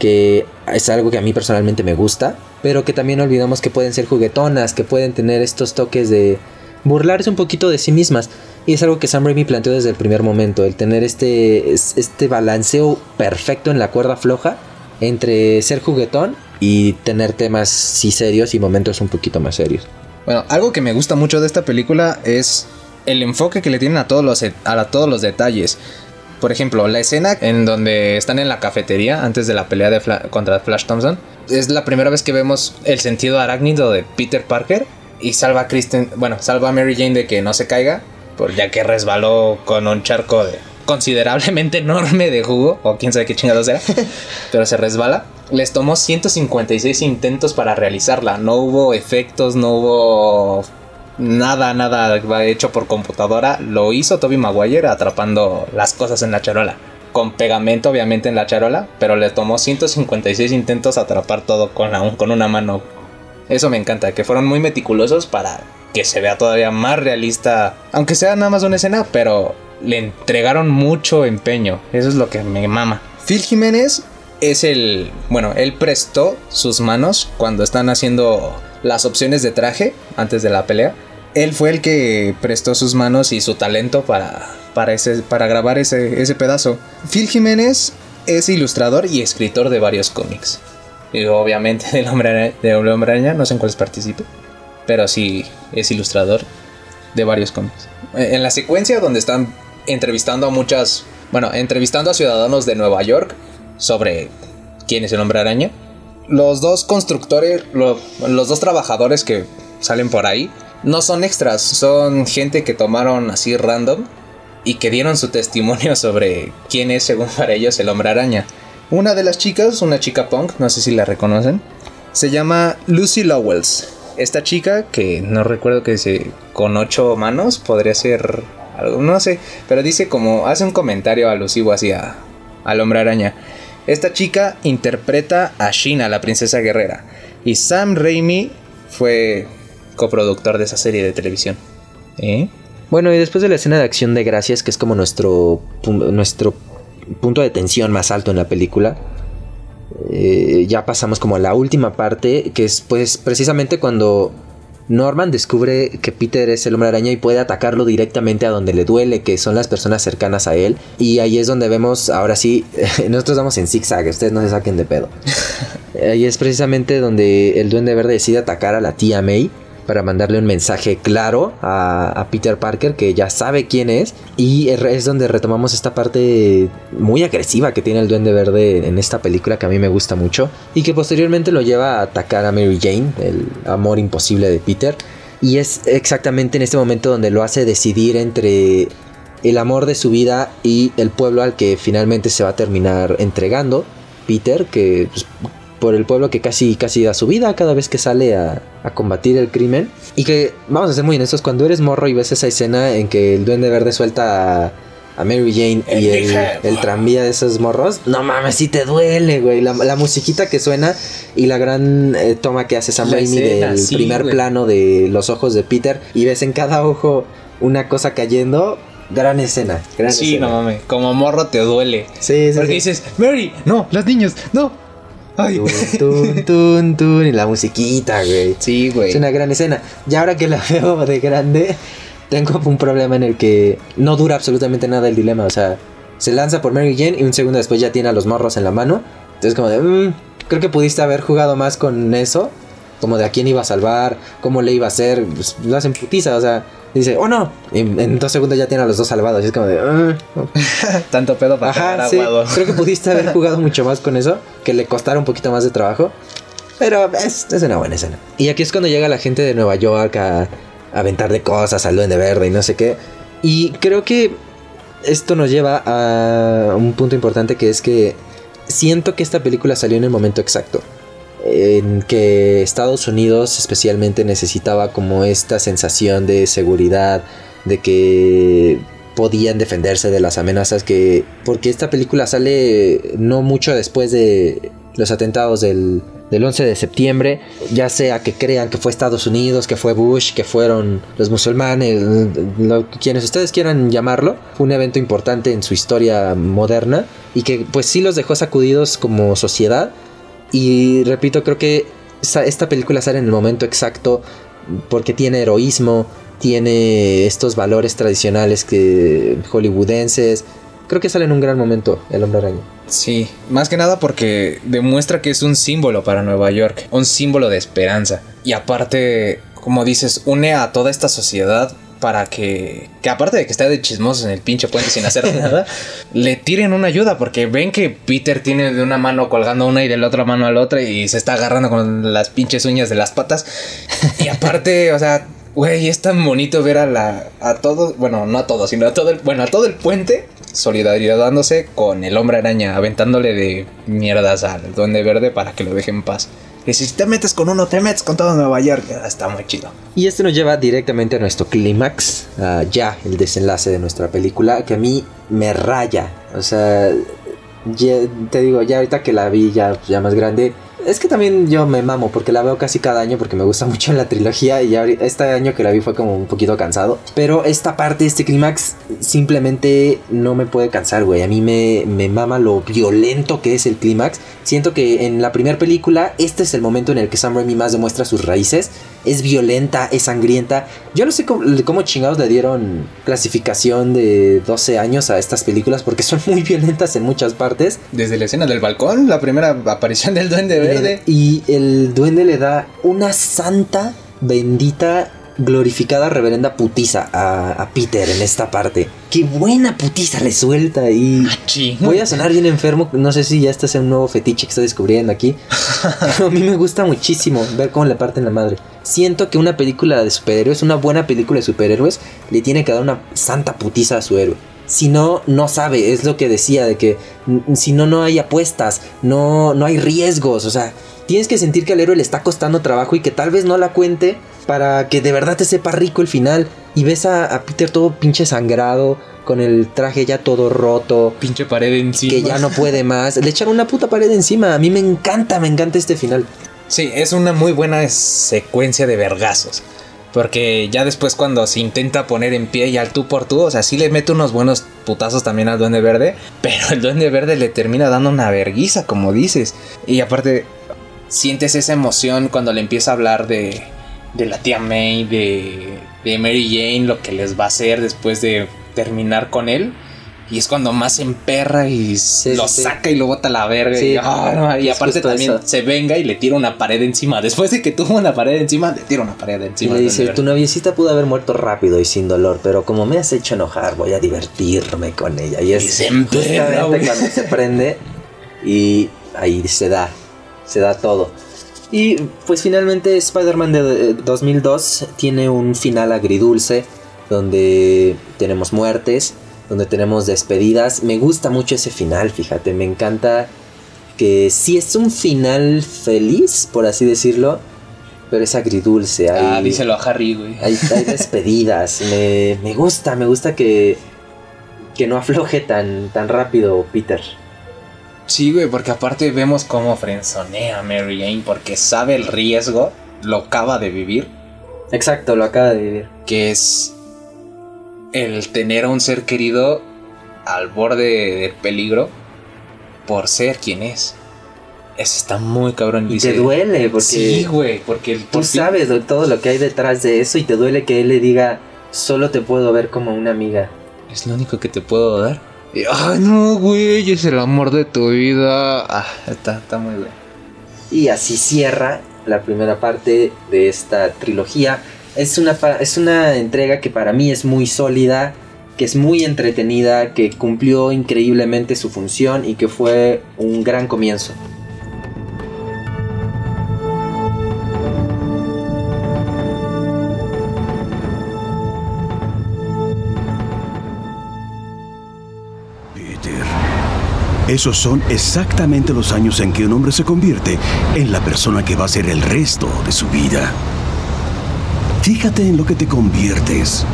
que es algo que a mí personalmente me gusta, pero que también olvidamos que pueden ser juguetonas, que pueden tener estos toques de burlarse un poquito de sí mismas. Y es algo que Sam Raimi planteó desde el primer momento, el tener este, es- este balanceo perfecto en la cuerda floja entre ser juguetón y tener temas sí serios y momentos un poquito más serios. Bueno, algo que me gusta mucho de esta película es el enfoque que le tienen a todos los, e- a todos los detalles. Por ejemplo, la escena en donde están en la cafetería antes de la pelea de contra Flash Thompson es la primera vez que vemos el sentido arácnido de Peter Parker y salva a Kristen, bueno, salva a Mary Jane de que no se caiga, ya que resbaló con un charco de considerablemente enorme de jugo o quién sabe qué chingados era, pero se resbala. Les tomó 156 intentos para realizarla, no hubo efectos, no hubo nada, nada hecho por computadora. Lo hizo Toby Maguire atrapando las cosas en la charola. Con pegamento, obviamente, en la charola. Pero le tomó 156 intentos atrapar todo con, la- con una mano. Eso me encanta, que fueron muy meticulosos para que se vea todavía más realista. Aunque sea nada más una escena, pero le entregaron mucho empeño. Eso es lo que me mama. Phil Jiménez es el. Bueno, él prestó sus manos cuando están haciendo las opciones de traje antes de la pelea. Él fue el que prestó sus manos y su talento para, para, ese, para grabar ese, ese pedazo. Phil Jiménez es ilustrador y escritor de varios cómics. Y obviamente del hombre, Araña- de Hombre Araña, no sé en cuáles participe. Pero sí es ilustrador de varios cómics. Eh, En la secuencia donde están entrevistando a muchas, bueno, entrevistando a ciudadanos de Nueva York sobre quién es el hombre araña. Los dos constructores, lo- los dos trabajadores que salen por ahí, no son extras, son gente que tomaron así random y que dieron su testimonio sobre quién es según para ellos el hombre araña. Una de las chicas, una chica punk, no sé si la reconocen, se llama Lucy Lowells. Esta chica, que no recuerdo que dice con ocho manos, podría ser algo, no sé, pero dice como, hace un comentario alusivo hacia al hombre araña. Esta chica interpreta a Sheena, la princesa guerrera, y Sam Raimi fue coproductor de esa serie de televisión. ¿Eh? Bueno, y después de la escena de acción de gracias, que es como nuestro, nuestro punto de tensión más alto en la película, eh, ya pasamos como a la última parte, que es pues precisamente cuando Norman descubre que Peter es el hombre araña y puede atacarlo directamente a donde le duele, que son las personas cercanas a él. Y ahí es donde vemos, ahora sí, nosotros vamos en zigzag, ustedes no se saquen de pedo. ahí es precisamente donde el duende verde decide atacar a la tía May para mandarle un mensaje claro a, Peter Parker que ya sabe quién es y es donde retomamos esta parte muy agresiva que tiene el duende verde en esta película que a mí me gusta mucho y que posteriormente lo lleva a atacar a Mary Jane, el amor imposible de Peter. Y es exactamente en este momento donde lo hace decidir entre el amor de su vida y el pueblo al que finalmente se va a terminar entregando Peter, que pues, por el pueblo que casi, casi da su vida cada vez que sale a, combatir el crimen. Y que, vamos a ser muy honestos, cuando eres morro y ves esa escena en que el duende verde suelta a, Mary Jane y el, tranvía de esos morros, no mames, si te duele, güey. La, musiquita que suena y la gran eh, toma que hace Sam Raimi del primer plano de los ojos de Peter y ves en cada ojo una cosa cayendo. Gran escena, gran sí, no mames, como morro te duele. Sí, sí. Porque dices, Mary, no, las niños, no, Ay. Tun, tun, tun, y la musiquita, güey. Sí, güey. Es una gran escena. Y ahora que la veo de grande, tengo un problema en el que no dura absolutamente nada el dilema. O sea, se lanza por Mary Jane y un segundo después ya tiene a los morros en la mano. Entonces, como de, mmm, creo que pudiste haber jugado más con eso. Como de a quién iba a salvar, cómo le iba a hacer. Pues, lo hacen putiza, o sea dice, oh no. Y en dos segundos ya tiene a los dos salvados. Y es como de, ah". tanto pedo para Ajá, sí. Creo que pudiste haber jugado mucho más con eso, que le costara un poquito más de trabajo. Pero es, es una buena escena. Y aquí es cuando llega la gente de Nueva York a, a aventarle cosas al duende verde y no sé qué. Y creo que esto nos lleva a un punto importante que es que siento que esta película salió en el momento exacto en que Estados Unidos especialmente necesitaba como esta sensación de seguridad, de que podían defenderse de las amenazas que... Porque esta película sale no mucho después de los atentados del, 11 de septiembre, ya sea que crean que fue Estados Unidos, que fue Bush, que fueron los musulmanes, quienes ustedes quieran llamarlo, fue un evento importante en su historia moderna y que pues sí los dejó sacudidos como sociedad, y repito, creo que esta película sale en el momento exacto porque tiene heroísmo, tiene estos valores tradicionales que hollywoodenses. Creo que sale en un gran momento el hombre araña. Sí, más que nada porque demuestra que es un símbolo para Nueva York, un símbolo de esperanza. Y aparte, como dices, une a toda esta sociedad para que, que aparte de que está de chismosos en el pinche puente sin hacer nada, le tiren una ayuda porque ven que Peter tiene de una mano colgando una y de la otra mano a la otra y se está agarrando con las pinches uñas de las patas. Y aparte, o sea, güey, es tan bonito ver a la a todos, bueno, no a todos, sino a todo el, bueno, a todo el puente solidarizándose con el hombre araña, aventándole de mierdas al duende verde para que lo deje en paz. Que si te metes con uno, te metes con todo Nueva York. Está muy chido. Y esto nos lleva directamente a nuestro clímax. ya, el desenlace de nuestra película. Que a mí me raya. O sea, te digo, ya ahorita que la vi ya más grande es que también yo me mamo porque la veo casi cada año porque me gusta mucho la trilogía y este año que la vi fue como un poquito cansado. Pero esta parte, este clímax, simplemente no me puede cansar, güey. A mí me, me mama lo violento que es el clímax. Siento que en la primera película este es el momento en el que Sam Raimi más demuestra sus raíces. Es violenta, es sangrienta. Yo no sé cómo, cómo chingados le dieron clasificación de 12 años a estas películas porque son muy violentas en muchas partes. Desde la escena del balcón, la primera aparición del duende y el duende le da una santa, bendita, glorificada, reverenda putiza a, Peter en esta parte. Qué buena putiza le suelta y ah, voy a sonar bien enfermo. No sé si ya este es un nuevo fetiche que estoy descubriendo aquí. a mí me gusta muchísimo ver cómo le parten la madre. Siento que una película de superhéroes, una buena película de superhéroes, le tiene que dar una santa putiza a su héroe si no, no sabe. Es lo que decía, de que si no, no hay apuestas, no, no hay riesgos. O sea, tienes que sentir que al héroe le está costando trabajo y que tal vez no la cuente para que de verdad te sepa rico el final. Y ves a, Peter todo pinche sangrado, con el traje ya todo roto. Pinche pared encima. Que ya no puede más. Le echan una puta pared encima. A mí me encanta, me encanta este final. Sí, es una muy buena secuencia de vergazos. Porque ya después cuando se intenta poner en pie y al tú por tú, o sea, sí le mete unos buenos putazos también al duende verde, pero el duende verde le termina dando una verguiza, como dices. Y aparte, sientes esa emoción cuando le empieza a hablar de, de la tía May, de, de Mary Jane, lo que les va a hacer después de terminar con él. Y es cuando más se emperra y lo saca y lo bota a la verga. y, ah, aparte también se venga y le tira una pared encima. Después de que tuvo una pared encima, le tira una pared encima. Y le dice, tu noviecita pudo haber muerto rápido y sin dolor, pero como me has hecho enojar, voy a divertirme con ella. Y es se emperra, cuando se prende y ahí se da, se da todo. Y pues finalmente Spider-Man de 2002 tiene un final agridulce donde tenemos muertes donde tenemos despedidas. Me gusta mucho ese final, fíjate, me encanta que sí es un final feliz, por así decirlo, pero es agridulce. ah, díselo a Harry, güey. Hay, despedidas, me, gusta, me gusta que, que no afloje tan, tan rápido Peter. Sí, güey, porque aparte vemos cómo frenzonea a Mary Jane porque sabe el riesgo, lo acaba de vivir. Exacto, lo acaba de vivir. Que es el tener a un ser querido al borde del peligro por ser quien es. Eso está muy cabrón. Y te duele, porque. Sí, güey, porque. Tú sabes todo lo que hay detrás de eso y te duele que él le diga, solo te puedo ver como una amiga. Es lo único que te puedo dar. Ay, no, güey, es el amor de tu vida. Ah, está, está muy bien. Y así cierra la primera parte de esta trilogía es una, es una entrega que para mí es muy sólida, que es muy entretenida, que cumplió increíblemente su función y que fue un gran comienzo. Esos son exactamente los años en que un hombre se convierte en la persona que va a ser el resto de su vida. Fíjate en lo que te conviertes.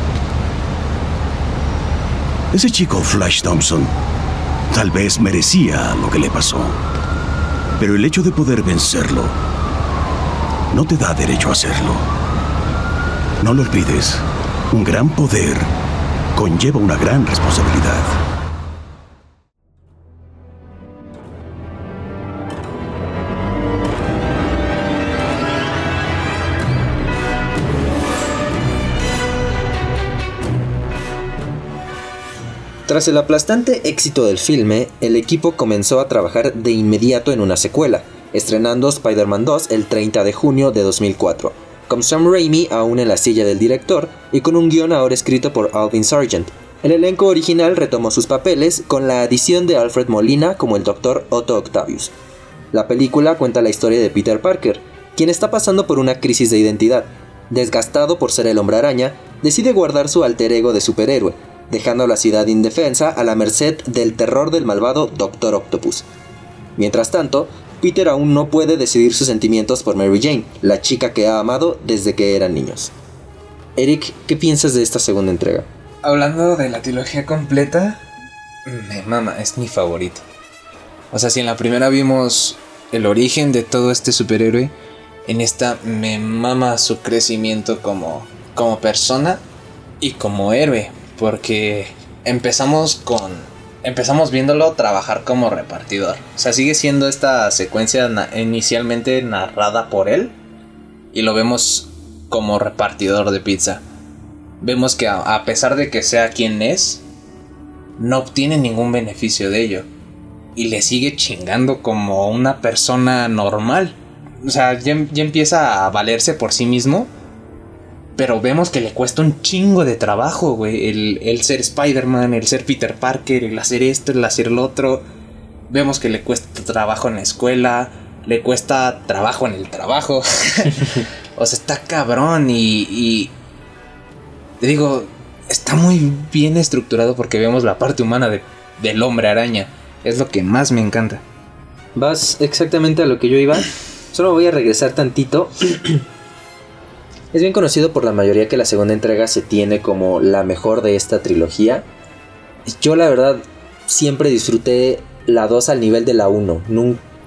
Ese chico Flash Thompson tal vez merecía lo que le pasó. Pero el hecho de poder vencerlo no te da derecho a hacerlo. No lo olvides, un gran poder conlleva una gran responsabilidad. Tras el aplastante éxito del filme, el equipo comenzó a trabajar de inmediato en una secuela, estrenando Spider-Man 2 el 30 de junio de 2004, con Sam Raimi aún en la silla del director y con un guion ahora escrito por Alvin Sargent. El elenco original retomó sus papeles con la adición de Alfred Molina como el Dr. Otto Octavius. La película cuenta la historia de Peter Parker, quien está pasando por una crisis de identidad. Desgastado por ser el hombre araña, decide guardar su alter ego de superhéroe, dejando la ciudad indefensa a la merced del terror del malvado Doctor Octopus. Mientras tanto, Peter aún no puede decidir sus sentimientos por Mary Jane, la chica que ha amado desde que eran niños. Eric, ¿qué piensas de esta segunda entrega? Hablando de la trilogía completa, me mama, es mi favorito. O sea, si en la primera vimos el origen de todo este superhéroe, en esta me mama su crecimiento como, como persona y como héroe porque empezamos con empezamos viéndolo trabajar como repartidor. O sea, sigue siendo esta secuencia inicialmente narrada por él y lo vemos como repartidor de pizza. Vemos que a, pesar de que sea quien es, no obtiene ningún beneficio de ello y le sigue chingando como una persona normal. O sea, ya empieza a valerse por sí mismo pero vemos que le cuesta un chingo de trabajo, güey. El, ser Spider-Man, el ser Peter Parker, el hacer esto, el hacer lo otro. Vemos que le cuesta trabajo en la escuela, le cuesta trabajo en el trabajo. o sea, está cabrón y, y... Te digo, está muy bien estructurado porque vemos la parte humana del hombre araña. Es lo que más me encanta. Vas exactamente a lo que yo iba. Solo voy a regresar tantito Es bien conocido por la mayoría que la segunda entrega se tiene como la mejor de esta trilogía. Yo la verdad siempre disfruté la 2 al nivel de la 1.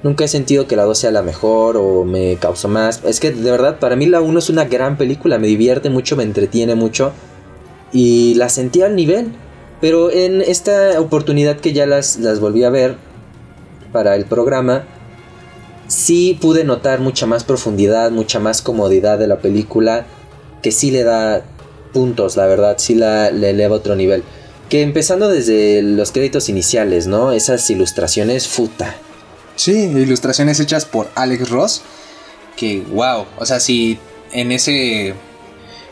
Nunca, he sentido que la 2 sea la mejor o me causó más. Es que de verdad para mí la 1 es una gran película, me divierte mucho, me entretiene mucho. Y la sentí al nivel. Pero en esta oportunidad que ya las, las volví a ver para el programa, sí pude notar mucha más profundidad, mucha más comodidad de la película, que sí le da puntos, la verdad, sí la, le eleva otro nivel. Que empezando desde los créditos iniciales, ¿no? Esas ilustraciones, futa. Sí, ilustraciones hechas por Alex Ross. Que wow, o sea, si en ese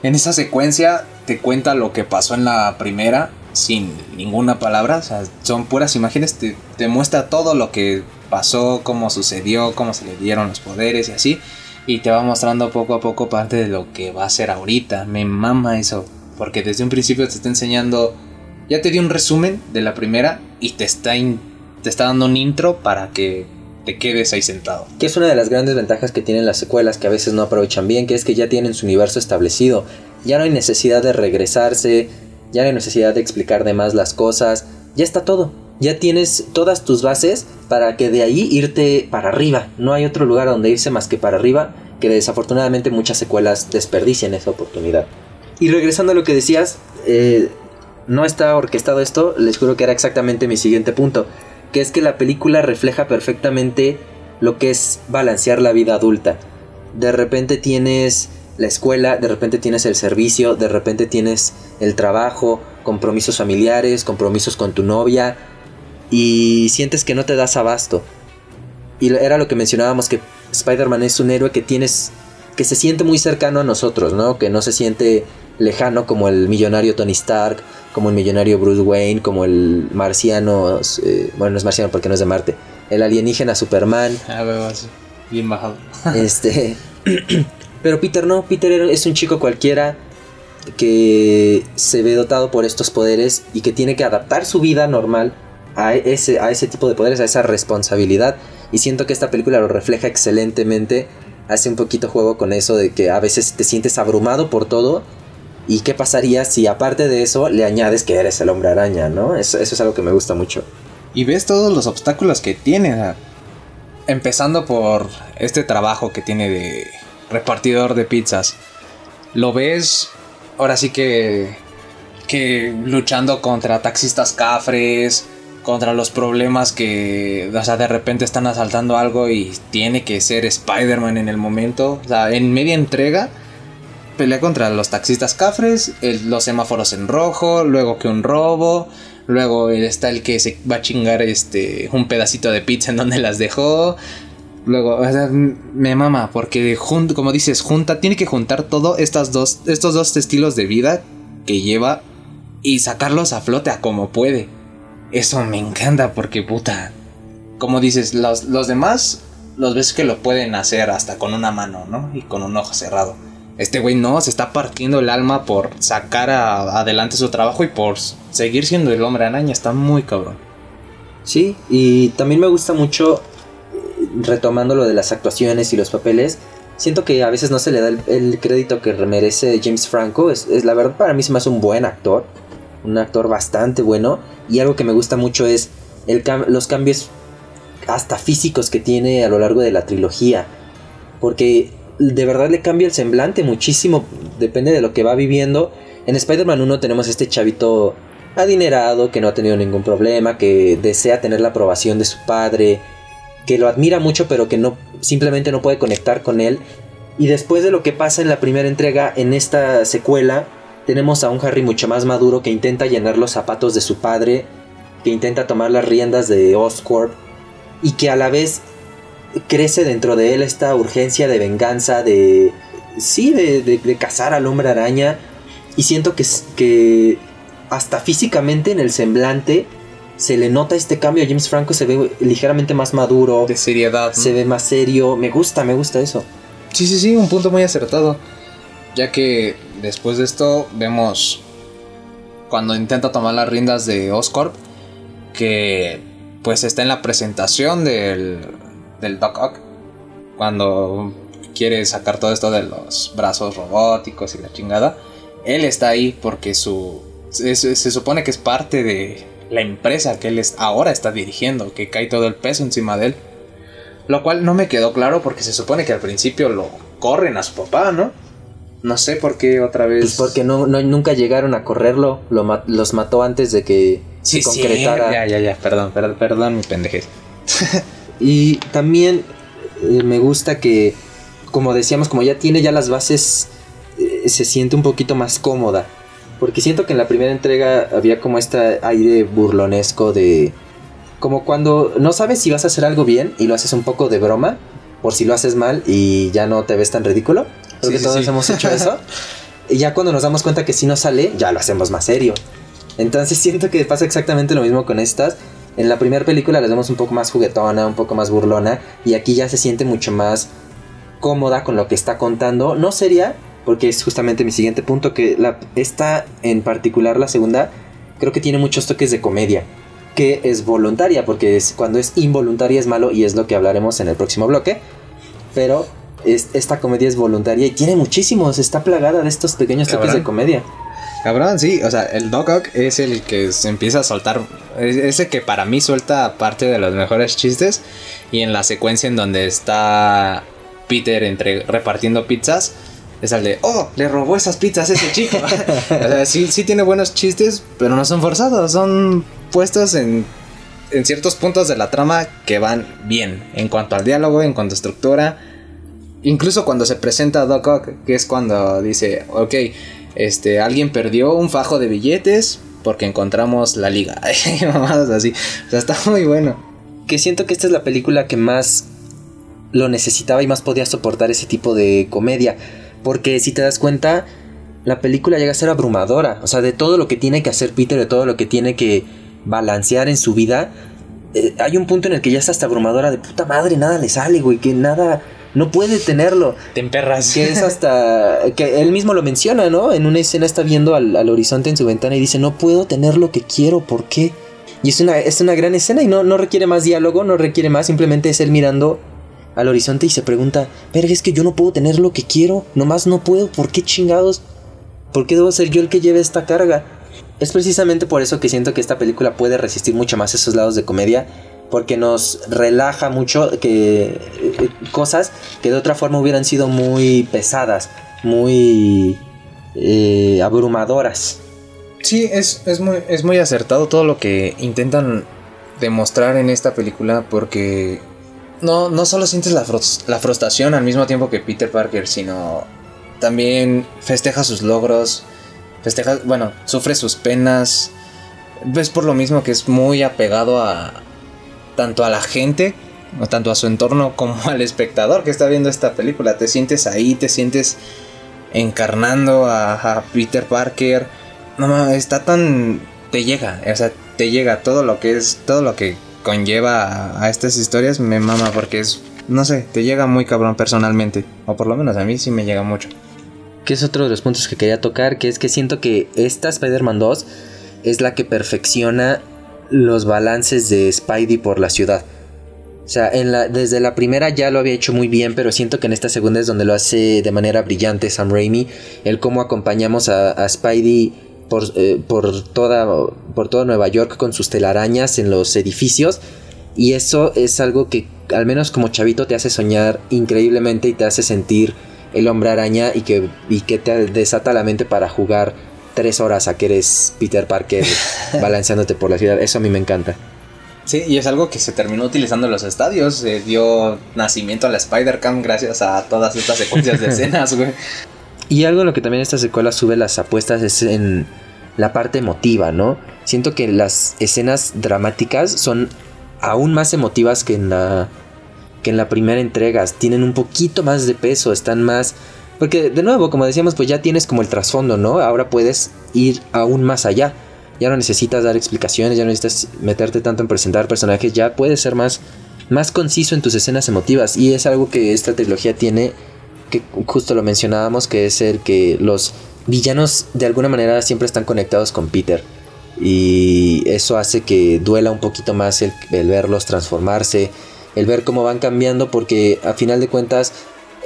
en esa secuencia te cuenta lo que pasó en la primera sin ninguna palabra, o sea, son puras imágenes, te, muestra todo lo que pasó, cómo sucedió, cómo se le dieron los poderes y así. Y te va mostrando poco a poco parte de lo que va a ser ahorita. Me mama eso. Porque desde un principio te está enseñando. Ya te di un resumen de la primera y te está, te está dando un intro para que te quedes ahí sentado. Que es una de las grandes ventajas que tienen las secuelas que a veces no aprovechan bien, que es que ya tienen su universo establecido. Ya no hay necesidad de regresarse, ya no hay necesidad de explicar de más las cosas, ya está todo. Ya tienes todas tus bases para que de ahí irte para arriba. No hay otro lugar donde irse más que para arriba, que desafortunadamente muchas secuelas desperdician esa oportunidad. Y regresando a lo que decías, eh, no está orquestado esto, les juro que era exactamente mi siguiente punto, que es que la película refleja perfectamente lo que es balancear la vida adulta. De repente tienes la escuela, de repente tienes el servicio, de repente tienes el trabajo, compromisos familiares, compromisos con tu novia y sientes que no te das abasto. Y era lo que mencionábamos que Spider-Man es un héroe que tienes que se siente muy cercano a nosotros, ¿no? Que no se siente lejano como el millonario Tony Stark, como el millonario Bruce Wayne, como el marciano, eh, bueno, no es marciano porque no es de Marte, el alienígena Superman, Ah, bien bajado. este, pero Peter no, Peter es un chico cualquiera que se ve dotado por estos poderes y que tiene que adaptar su vida normal a ese, a ese tipo de poderes, a esa responsabilidad. Y siento que esta película lo refleja excelentemente. Hace un poquito juego con eso de que a veces te sientes abrumado por todo. ¿Y qué pasaría si aparte de eso le añades que eres el hombre araña, no? Eso, eso es algo que me gusta mucho. Y ves todos los obstáculos que tiene. empezando por este trabajo que tiene de repartidor de pizzas. Lo ves ahora sí que, que luchando contra taxistas cafres, contra los problemas que, o sea, de repente están asaltando algo y tiene que ser Spider-Man en el momento. O sea, en media entrega pelea contra los taxistas cafres, los semáforos en rojo, luego que un robo, luego está el que se va a chingar este un pedacito de pizza en donde las dejó. Luego, o sea, me mama porque como dices, junta tiene que juntar todo dos estos dos estilos de vida que lleva y sacarlos a flote a como puede. Eso me encanta porque puta, como dices, los, los demás los ves que lo pueden hacer hasta con una mano, ¿no? Y con un ojo cerrado. Este güey no, se está partiendo el alma por sacar adelante su trabajo y por seguir siendo el hombre araña. Está muy cabrón. Sí, y también me gusta mucho, retomando lo de las actuaciones y los papeles, siento que a veces no se le da el, crédito que merece James Franco. Es, la verdad, para mí se me hace un buen actor, un actor bastante bueno. Y algo que me gusta mucho es los cambios hasta físicos que tiene a lo largo de la trilogía. Porque de verdad le cambia el semblante muchísimo, depende de lo que va viviendo. En Spider-Man 1 tenemos este chavito adinerado, que no ha tenido ningún problema, que desea tener la aprobación de su padre, que lo admira mucho pero que no simplemente no puede conectar con él. Y después de lo que pasa en la primera entrega, en esta secuela, tenemos a un Harry mucho más maduro que intenta llenar los zapatos de su padre, que intenta tomar las riendas de Oscorp y que a la vez crece dentro de él esta urgencia de venganza, de... Sí, de, de- cazar al hombre araña. Y siento que, que hasta físicamente en el semblante se le nota este cambio. James Franco se ve ligeramente más maduro, De seriedad. se ve más serio. Me gusta, me gusta eso. Sí, sí, sí, un punto muy acertado. Ya que después de esto vemos cuando intenta tomar las riendas de Oscorp que pues está en la presentación del, del Doc Ock cuando quiere sacar todo esto de los brazos robóticos y la chingada. Él está ahí porque su se supone que es parte de la empresa que él es- ahora está dirigiendo, que cae todo el peso encima de él. Lo cual no me quedó claro porque se supone que al principio lo corren a su papá, ¿no? No sé por qué otra vez. Pues porque no, no- nunca llegaron a correrlo. Lo los mató antes de que sí, se sí, concretara. ya, ya, ya, perdón, perdón, perdón mi pendejez. Y también eh, me gusta que, como decíamos, como ya tiene ya las bases, eh, se siente un poquito más cómoda. Porque siento que en la primera entrega había como este aire burlonesco de... Como cuando no sabes si vas a hacer algo bien y lo haces un poco de broma, por si lo haces mal y ya no te ves tan ridículo. Creo Sí, que sí, todos sí. hemos hecho eso. y ya cuando nos damos cuenta que si no sale, ya lo hacemos más serio. Entonces siento que pasa exactamente lo mismo con estas. En la primera película las vemos un poco más juguetona, un poco más burlona. Y aquí ya se siente mucho más cómoda con lo que está contando. No sería, porque es justamente mi siguiente punto, que la, esta en particular, la segunda, creo que tiene muchos toques de comedia. Que es voluntaria, porque es, cuando es involuntaria es malo y es lo que hablaremos en el próximo bloque. Pero es- esta comedia es voluntaria y tiene muchísimos, está plagada de estos pequeños toques Cabrón. de comedia. Cabrón, sí, o sea, el Doc Ock es el que se empieza a soltar, es ese que para mí suelta parte de los mejores chistes y en la secuencia en donde está Peter entre, repartiendo pizzas, es el de, oh, le robó esas pizzas a ese chico. o sea, sí, sí tiene buenos chistes, pero no son forzados, son puestos en, en ciertos puntos de la trama que van bien, en cuanto al diálogo, en cuanto a estructura. Incluso cuando se presenta a Doc Ock, que es cuando dice, ok, este, alguien perdió un fajo de billetes porque encontramos la liga. Mamadas así. O sea, está muy bueno. que siento que esta es la película que más lo necesitaba y más podía soportar ese tipo de comedia. Porque si te das cuenta, la película llega a ser abrumadora. O sea, de todo lo que tiene que hacer Peter, de todo lo que tiene que balancear en su vida, eh, hay un punto en el que ya está hasta abrumadora de puta madre, nada le sale, güey, que nada, no puede tenerlo. Te emperras. Que es hasta. que él mismo lo menciona, ¿no? En una escena está viendo al, al horizonte en su ventana y dice: No puedo tener lo que quiero, ¿por qué? Y es una, es una gran escena y no, no requiere más diálogo, no requiere más, simplemente es él mirando al horizonte y se pregunta: Verga, es que yo no puedo tener lo que quiero, nomás no puedo, ¿por qué chingados? ¿Por qué debo ser yo el que lleve esta carga? Es precisamente por eso que siento que esta película puede resistir mucho más esos lados de comedia. Porque nos relaja mucho que eh, cosas que de otra forma hubieran sido muy pesadas, muy eh, abrumadoras. Sí, es, es, muy, es muy acertado todo lo que intentan demostrar en esta película porque no, no solo sientes la, la frustración al mismo tiempo que Peter Parker, sino también festeja sus logros, festeja, bueno, sufre sus penas. Es por lo mismo que es muy apegado a tanto a la gente, tanto a su entorno como al espectador que está viendo esta película. Te sientes ahí, te sientes encarnando a, a Peter Parker. No está tan. Te llega, o sea, te llega todo lo que es, todo lo que conlleva a, estas historias, me mama porque es, no sé, te llega muy cabrón personalmente. O por lo menos a mí sí me llega mucho. Que es otro de los puntos que quería tocar, que es que siento que esta Spider-Man 2 es la que perfecciona los balances de Spidey por la ciudad. O sea, desde la primera ya lo había hecho muy bien, pero siento que en esta segunda es donde lo hace de manera brillante Sam Raimi. El cómo acompañamos a, a Spidey por, eh, por, toda, por toda Nueva York con sus telarañas en los edificios. Y eso es algo que al menos como chavito te hace soñar increíblemente y te hace sentir el hombre araña y que, y que te desata la mente para jugar tres horas a que eres Peter Parker balanceándote por la ciudad. Eso a mí me encanta. Sí, y es algo que se terminó utilizando en los estadios. Se dio nacimiento a la Spider-Cam gracias a todas estas secuencias de escenas, güey. Y algo en lo que también esta secuela sube las apuestas es en la parte emotiva, ¿no? Siento que las escenas dramáticas son aún más emotivas que en la que en la primera entrega. Tienen un poquito más de peso, están más porque de nuevo, como decíamos, pues ya tienes como el trasfondo, ¿no? Ahora puedes ir aún más allá. Ya no necesitas dar explicaciones, ya no necesitas meterte tanto en presentar personajes, ya puedes ser más más conciso en tus escenas emotivas y es algo que esta trilogía tiene que justo lo mencionábamos, que es el que los villanos de alguna manera siempre están conectados con Peter. Y eso hace que duela un poquito más el, verlos transformarse, el ver cómo van cambiando, porque a final de cuentas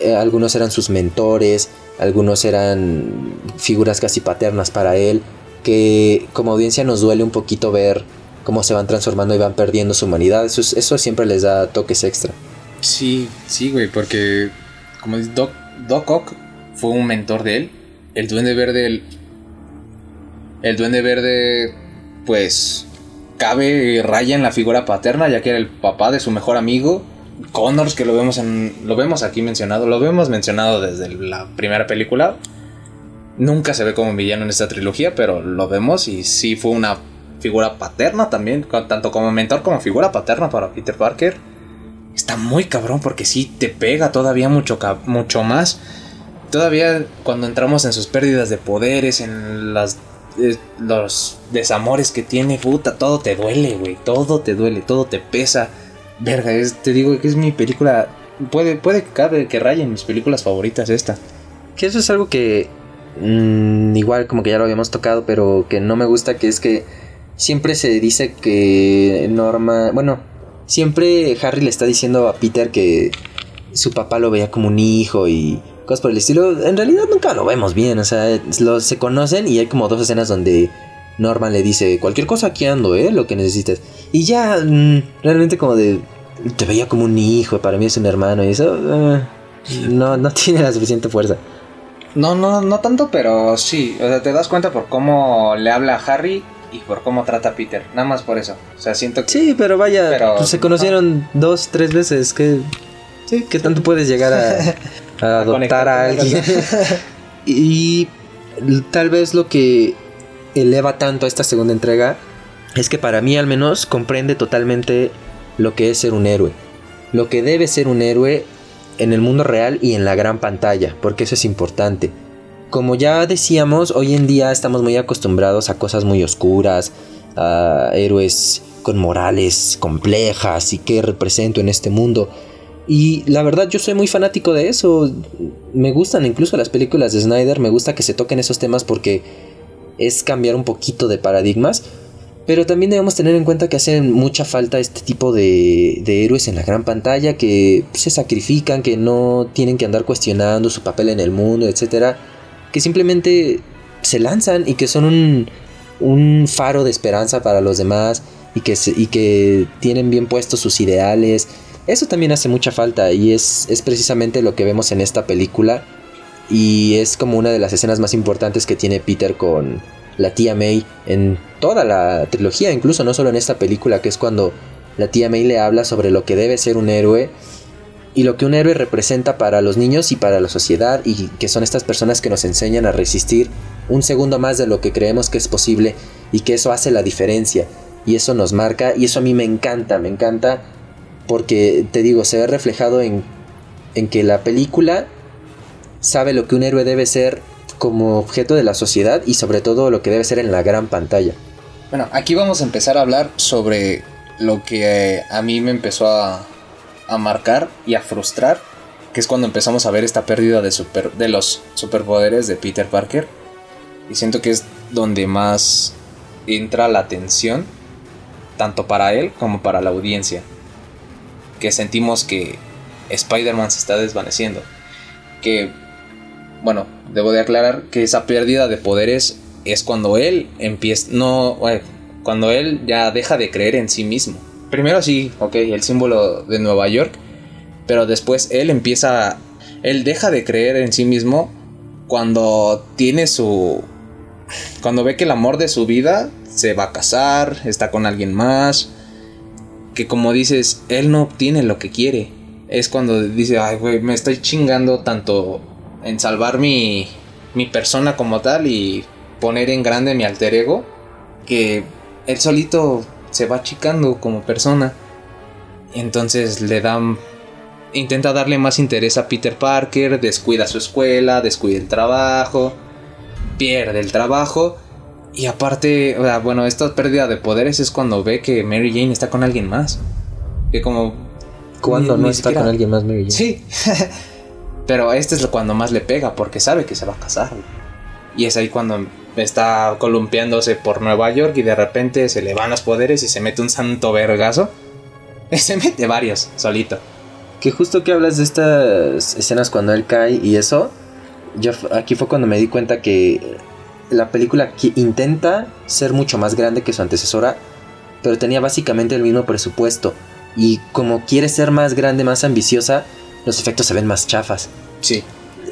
eh, algunos eran sus mentores, algunos eran figuras casi paternas para él, que como audiencia nos duele un poquito ver cómo se van transformando y van perdiendo su humanidad. Eso, es- eso siempre les da toques extra. Sí, sí, güey, porque como dice Doc, Ock fue un mentor de él. El Duende Verde, el, Duende Verde, pues cabe raya en la figura paterna, ya que era el papá de su mejor amigo. Connors, que lo vemos en. Lo vemos aquí mencionado. Lo vemos mencionado desde la primera película. Nunca se ve como villano en esta trilogía, pero lo vemos y sí fue una figura paterna también, tanto como mentor como figura paterna para Peter Parker. Está muy cabrón porque sí te pega todavía mucho, mucho más. Todavía cuando entramos en sus pérdidas de poderes, en las eh, los desamores que tiene, puta, todo te duele, güey, todo te duele, todo te pesa. Verga, te digo que es mi película, puede, puede que cabe que rayen mis películas favoritas esta. Que eso es algo que mm, igual como que ya lo habíamos tocado, pero que no me gusta, que es que siempre se dice que Norma, bueno, siempre Harry le está diciendo a Peter que su papá lo veía como un hijo y cosas por el estilo. En realidad nunca lo vemos bien, o sea, se conocen y hay como dos escenas donde Norman le dice, cualquier cosa aquí ando, ¿eh? Lo que necesites. Y ya, mm, realmente como de, te veía como un hijo, para mí es un hermano y eso, eh, no, no tiene la suficiente fuerza. No, no, no tanto, pero sí, o sea, te das cuenta por cómo le habla a Harry y por cómo trata a Peter. Nada más por eso. O sea, siento que. Sí, pero vaya, pues se conocieron dos, tres veces. ¿Qué, sí, ¿qué tanto puedes llegar a, a adoptar a alguien? y tal vez lo que eleva tanto a esta segunda entrega es que para mí, al menos, comprende totalmente lo que es ser un héroe. Lo que debe ser un héroe en el mundo real y en la gran pantalla, porque eso es importante como ya decíamos, hoy en día estamos muy acostumbrados a cosas muy oscuras, a héroes con morales complejas y qué represento en este mundo. Y la verdad yo soy muy fanático de eso. Me gustan incluso las películas de Snyder, me gusta que se toquen esos temas porque es cambiar un poquito de paradigmas. Pero también debemos tener en cuenta que hacen mucha falta este tipo de, de héroes en la gran pantalla que se sacrifican, que no tienen que andar cuestionando su papel en el mundo, etcétera que simplemente se lanzan y que son un, faro de esperanza para los demás y que, y que tienen bien puestos sus ideales. Eso también hace mucha falta y es, es precisamente lo que vemos en esta película y es como una de las escenas más importantes que tiene Peter con la tía May en toda la trilogía, incluso no solo en esta película, que es cuando la tía May le habla sobre lo que debe ser un héroe y lo que un héroe representa para los niños y para la sociedad y que son estas personas que nos enseñan a resistir un segundo más de lo que creemos que es posible y que eso hace la diferencia y eso nos marca y eso a mí me encanta, me encanta porque te digo, se ve reflejado en, en que la película sabe lo que un héroe debe ser como objeto de la sociedad y sobre todo lo que debe ser en la gran pantalla. Bueno, aquí vamos a empezar a hablar sobre lo que a mí me empezó a, a marcar y a frustrar, que es cuando empezamos a ver esta pérdida de, super, de los superpoderes de Peter Parker. Y siento que es donde más entra la tensión, tanto para él como para la audiencia. Que sentimos que Spider-Man se está desvaneciendo. Que, bueno, debo de aclarar que esa pérdida de poderes es cuando él empieza, no, cuando él ya deja de creer en sí mismo primero sí, ok, el símbolo de Nueva York, pero después él empieza, él deja de creer en sí mismo cuando tiene su, cuando ve que el amor de su vida se va a casar, está con alguien más, que como dices, él no obtiene lo que quiere. Es cuando dice, ay, güey, me estoy chingando tanto en salvar mi, mi persona como tal y poner en grande mi alter ego, que él solito se va achicando como persona. Entonces le dan. Intenta darle más interés a Peter Parker, descuida su escuela, descuida el trabajo, pierde el trabajo. Y aparte, bueno, esta pérdida de poderes es cuando ve que Mary Jane está con alguien más. Que como. Cuando no está con alguien más, Mary Jane. Sí. Pero este es cuando más le pega, porque sabe que se va a casar. Y es ahí cuando está columpiándose por Nueva York y de repente se le van los poderes y se mete un santo vergazo. Se mete varios, solito. Que justo que hablas de estas escenas cuando él cae y eso, yo aquí fue cuando me di cuenta que la película intenta ser mucho más grande que su antecesora, pero tenía básicamente el mismo presupuesto. Y como quiere ser más grande, más ambiciosa, los efectos se ven más chafas. Sí.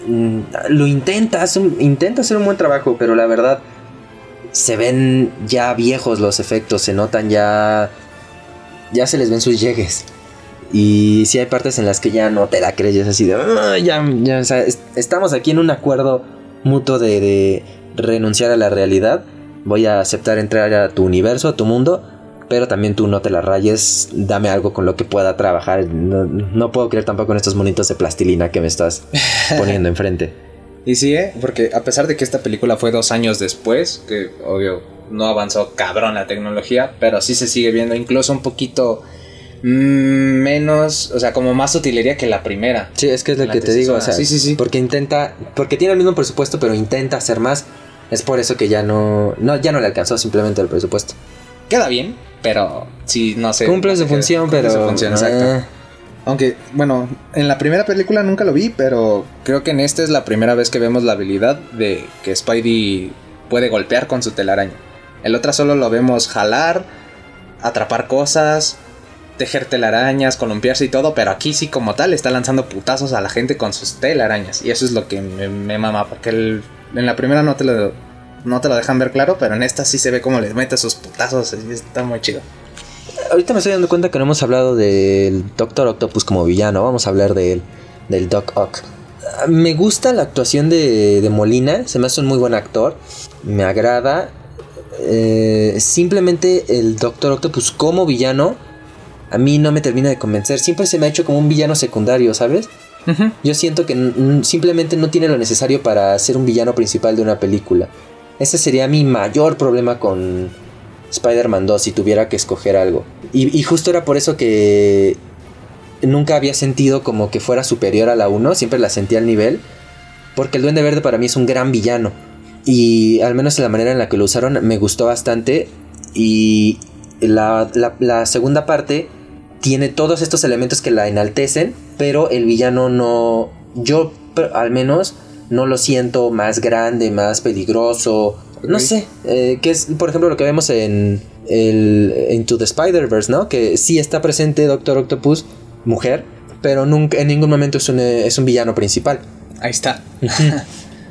Mm, lo intenta, intenta hacer un buen trabajo, pero la verdad se ven ya viejos los efectos, se notan ya, ya se les ven sus llegues. Y sí hay partes en las que ya no te la crees, así de, "Ah, ya, ya, es- estamos aquí en un acuerdo mutuo de, de renunciar a la realidad. Voy a aceptar entrar a tu universo, a tu mundo, pero también tú no te la rayes, dame algo con lo que pueda trabajar. No, no puedo creer tampoco en estos monitos de plastilina que me estás poniendo enfrente. Y sí, ¿eh? porque a pesar de que esta película fue dos años después, que obvio no avanzó cabrón la tecnología, pero sí se sigue viendo incluso un poquito mm, menos, o sea, como más utilería que la primera. Sí, es que es lo que te digo, o sea. Sí, sí, sí. porque intenta, porque tiene el mismo presupuesto, pero intenta hacer más. Es por eso que ya no, no ya no le alcanzó simplemente el presupuesto. Queda bien, pero sí, no sé. Cumple no su función, cumple pero su función, exacto. eh, Aunque, bueno, en la primera película nunca lo vi, pero creo que en esta es la primera vez que vemos la habilidad de que Spidey puede golpear con su telaraña. En la otra solo lo vemos jalar, atrapar cosas, tejer telarañas, columpiarse y todo, pero aquí sí como tal está lanzando putazos a la gente con sus telarañas. Y eso es lo que me, me mama, porque el- en la primera no te, lo, no te lo dejan ver claro, pero en esta sí se ve como le mete sus putazos y está muy chido. ahorita me estoy dando cuenta que no hemos hablado del Doctor Octopus como villano. Vamos a hablar de él, del Doc Ock. Ah, Me gusta la actuación de, de Molina, se me hace un muy buen actor, me agrada. Eh, simplemente el Doctor Octopus como villano a mí no me termina de convencer. Siempre se me ha hecho como un villano secundario, ¿sabes? Yo siento que simplemente no tiene lo necesario para ser un villano principal de una película. Ese sería mi mayor problema con Spider-Man 2 si tuviera que escoger algo. Y, justo era por eso que nunca había sentido como que fuera superior a la 1, siempre la sentía al nivel. Porque el Duende Verde para mí es un gran villano. Y al menos la manera en la que lo usaron me gustó bastante. Y la, segunda parte tiene todos estos elementos que la enaltecen, pero el villano no, yo al menos no lo siento más grande, más peligroso, no sé, eh, que es por ejemplo lo que vemos en el Into the Spider-Verse, ¿no? Que sí está presente Doctor Octopus, mujer, pero nunca en ningún momento es un, eh, es un villano principal. Ahí está.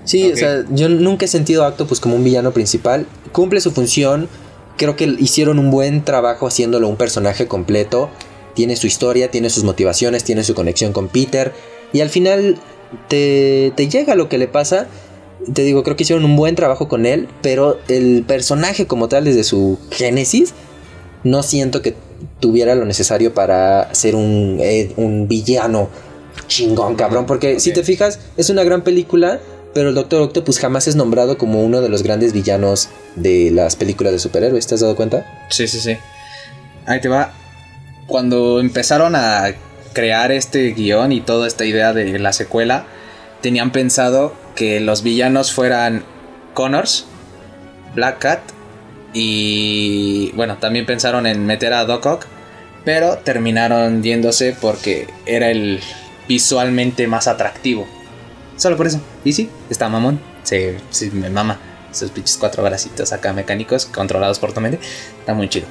Sí, o sea, yo nunca he sentido a Octopus como un villano principal. Cumple su función. Creo que hicieron un buen trabajo haciéndolo un personaje completo. Tiene su historia, tiene sus motivaciones, tiene su conexión con Peter. Y al final te, te llega lo que le pasa. Te digo, creo que hicieron un buen trabajo con él. Pero el personaje como tal, desde su génesis, no siento que tuviera lo necesario para ser un, eh, un villano chingón, cabrón. Porque si te fijas, es una gran película, pero el Doctor Octopus jamás es nombrado como uno de los grandes villanos de las películas de superhéroes. ¿Te has dado cuenta? Sí, sí, sí. Ahí te va. Cuando empezaron a crear este guion y toda esta idea de la secuela, tenían pensado que los villanos fueran Connors, Black Cat y bueno, también pensaron en meter a Doc Ock, pero terminaron yéndose porque era el visualmente más atractivo. Solo por eso. Y sí, está mamón. Sí, sí, me mama. Esos pinches cuatro bracitos acá mecánicos controlados por Tomendi. Está muy chido.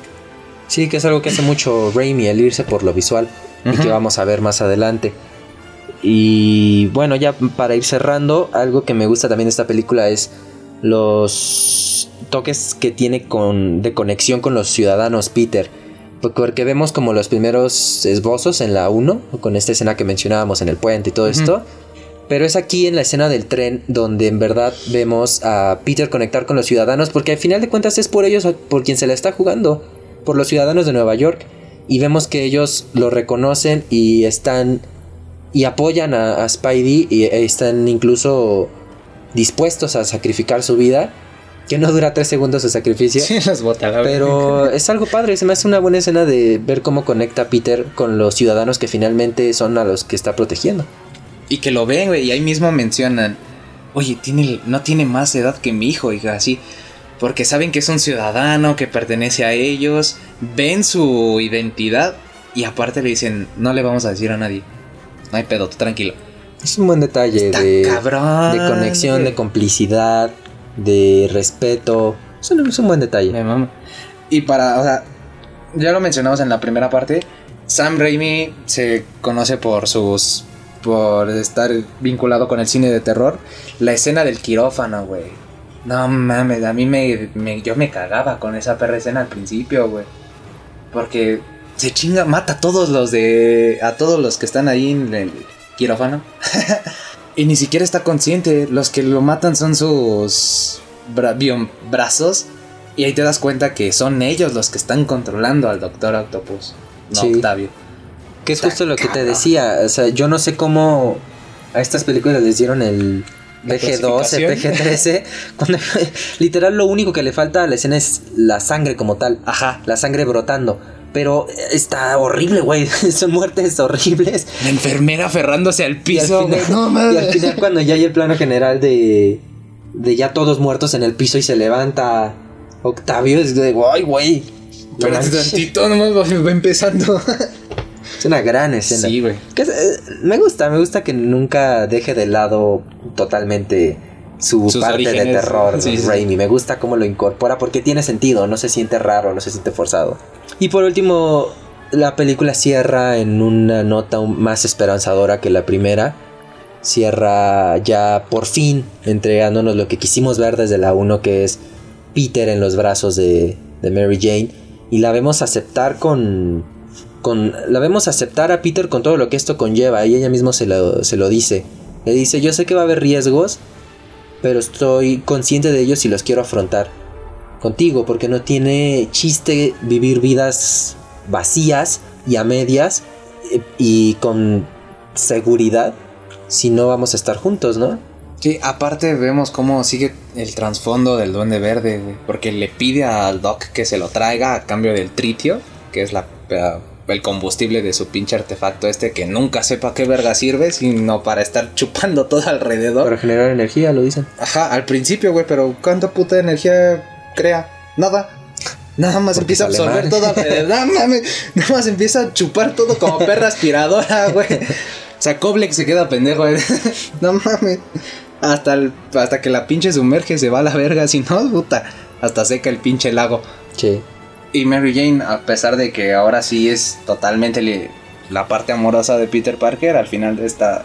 Sí, que es algo que hace mucho Raimi, el irse por lo visual. Y que vamos a ver más adelante. Y bueno, ya para ir cerrando, algo que me gusta también de esta película es los toques que tiene con, de conexión con los ciudadanos Peter. Porque vemos como los primeros esbozos en la 1, con esta escena que mencionábamos en el puente y todo esto. Pero es aquí en la escena del tren donde en verdad vemos a Peter conectar con los ciudadanos, porque al final de cuentas es por ellos por quien se la está jugando, por los ciudadanos de Nueva York. Y vemos que ellos lo reconocen y están y apoyan a, a Spidey y e están incluso dispuestos a sacrificar su vida. Que no dura tres segundos el sacrificio. Sí, los bota la Pero es algo padre, se me hace una buena escena de ver cómo conecta Peter con los ciudadanos que finalmente son a los que está protegiendo. Y que lo ven, güey, y ahí mismo mencionan, oye, tiene, no tiene más edad que mi hijo, hija, así. Porque saben que es un ciudadano, que pertenece a ellos, ven su identidad y aparte le dicen, no le vamos a decir a nadie. No hay pedo, tú tranquilo. Es un buen detalle Está de, cabrón. de conexión, de complicidad, de respeto. Es un, es un buen detalle. Me mama. Y para, o sea, ya lo mencionamos en la primera parte. Sam Raimi se conoce por sus. por estar vinculado con el cine de terror. La escena del quirófano, güey. No mames, a mí me, me- Yo me cagaba con esa perra escena al principio, güey. Porque se chinga, mata a todos los de. a todos los que están ahí en el quirófano. y ni siquiera está consciente. Los que lo matan son sus bra- brazos. Y ahí te das cuenta que son ellos los que están controlando al Doctor Octopus. No Sí. Octavio. Que es justo lo que te decía. O sea, yo no sé cómo a estas películas les dieron el La PG-12, clasificación. PG-13. cuando literal lo único que le falta a la escena es la sangre como tal. Ajá. La sangre brotando. Pero está horrible, güey. Son muertes horribles. La enfermera aferrándose al Y al, piso, final, güey. No y mames. al final cuando ya hay el plano general de, de ya todos muertos en el piso y se levanta Octavio, es de, güey. Espérate manches". tantito, nomás va empezando. Es una gran escena. Sí, güey. Que es- eh, me gusta, me gusta que nunca deje de lado totalmente su Sus parte de terror, Sí. Raimi. Me gusta cómo lo incorpora porque tiene sentido, no se siente raro, no se siente forzado. Y por último, la película cierra en una nota más esperanzadora que la primera. Cierra ya por fin entregándonos lo que quisimos ver desde la 1, que es Peter en los brazos de, de Mary Jane. Y la vemos aceptar con, con. La vemos aceptar a Peter con todo lo que esto conlleva. Y ella misma se lo, se lo dice. Le dice: Yo sé que va a haber riesgos, pero estoy consciente de ellos y los quiero afrontar contigo, porque no tiene chiste vivir vidas vacías y a medias eh, y con seguridad si no vamos a estar juntos, ¿no? Sí, aparte vemos cómo sigue el trasfondo del Duende Verde. Porque le pide al Doc que se lo traiga a cambio del tritio, que es la, el combustible de su pinche artefacto este, que nunca sepa qué verga sirve, sino para estar chupando todo alrededor. Para generar energía, lo dicen. Ajá, al principio, güey, pero ¿cuánta puta energía crea? Nada. Nada más Porque empieza a absorber alemán. todo alrededor. Nada más empieza a chupar todo como perra aspiradora, güey. O sea, Koblex se queda pendejo, güey. No mames. Hasta, el- hasta que la pinche sumerge se va a la verga. Si no, puta. Hasta seca el pinche lago. Sí. Y Mary Jane, a pesar de que ahora sí es totalmente la parte amorosa de Peter Parker, al final de esta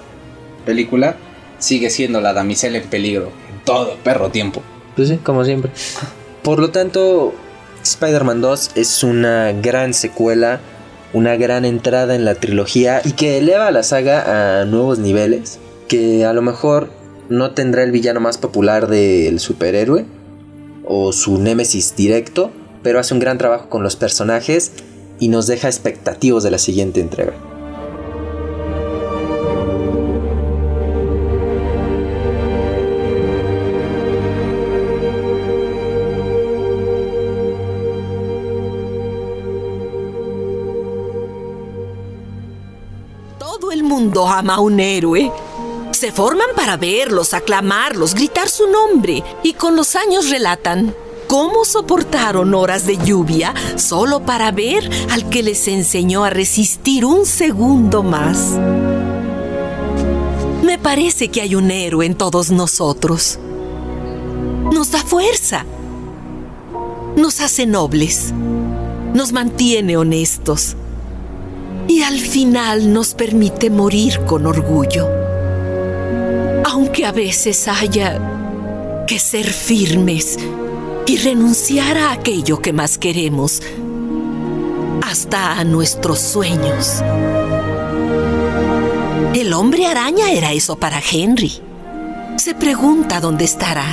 película, sigue siendo la damisela en peligro. En todo perro tiempo. Pues sí, como siempre. Por lo tanto, Spider-Man 2 es una gran secuela, una gran entrada en la trilogía y que eleva a la saga a nuevos niveles, que a lo mejor no tendrá el villano más popular del superhéroe o su némesis directo, pero hace un gran trabajo con los personajes y nos deja expectativos de la siguiente entrega. Todo el mundo ama a un héroe. Se forman para verlos, aclamarlos, gritar su nombre y con los años relatan cómo soportaron horas de lluvia solo para ver al que les enseñó a resistir un segundo más. Me parece que hay un héroe en todos nosotros. Nos da fuerza. Nos hace nobles. Nos mantiene honestos y al final nos permite morir con orgullo. Aunque a veces haya que ser firmes y renunciar a aquello que más queremos, hasta a nuestros sueños. El hombre araña era eso para Henry. Se pregunta dónde estará.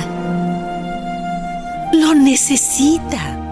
Lo necesita.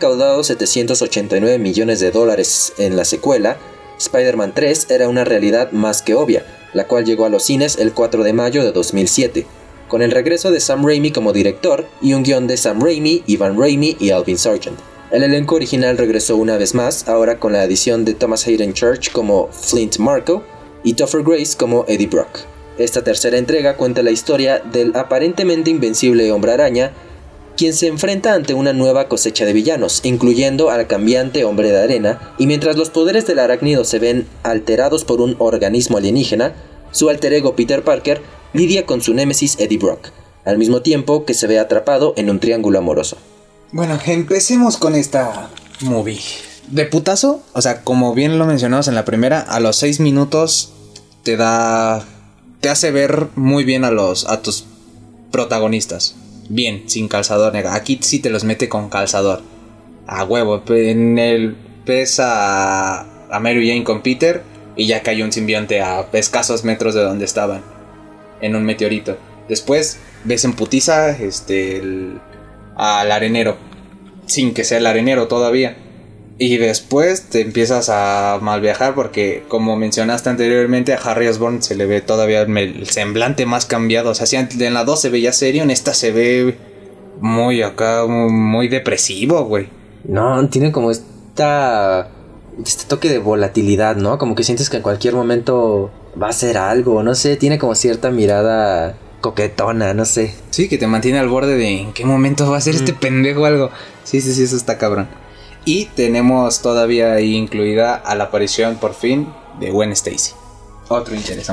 Recaudado 789 millones de dólares en la secuela, Spider-Man 3 era una realidad más que obvia, la cual llegó a los cines el 4 de mayo de 2007, con el regreso de Sam Raimi como director y un guion de Sam Raimi, Ivan Raimi y Alvin Sargent. El elenco original regresó una vez más, ahora con la adición de Thomas Hayden Church como Flint Marco y Topher Grace como Eddie Brock. Esta tercera entrega cuenta la historia del aparentemente invencible hombre araña, quien se enfrenta ante una nueva cosecha de villanos, incluyendo al cambiante hombre de arena, y mientras los poderes del arácnido se ven alterados por un organismo alienígena, su alter ego Peter Parker lidia con su némesis Eddie Brock, al mismo tiempo que se ve atrapado en un triángulo amoroso. Bueno, empecemos con esta movie. De putazo, o sea, como bien lo mencionamos en la primera, a los 6 minutos te da. te hace ver muy bien a los. a tus protagonistas. Bien, sin calzador negro. Aquí sí te los mete con calzador. A huevo. En el. ves a. a Mary Jane con Peter. Y ya cayó un simbionte a escasos metros de donde estaban. En un meteorito. Después ves en putiza este, al arenero. Sin que sea el arenero todavía. Y después te empiezas a mal viajar porque, como mencionaste anteriormente, a Harry Osborn se le ve todavía el semblante más cambiado. O sea, si en la 2 se veía serio, en esta se ve muy acá, muy depresivo, güey. No, tiene como esta. Este toque de volatilidad, ¿no? Como que sientes que en cualquier momento va a ser algo, no sé, tiene como cierta mirada coquetona, no sé. Sí, que te mantiene al borde de en qué momento va a ser este pendejo algo. Sí, sí, sí, eso está cabrón. Y tenemos todavía ahí incluida a la aparición por fin de Gwen Stacy. Otro interés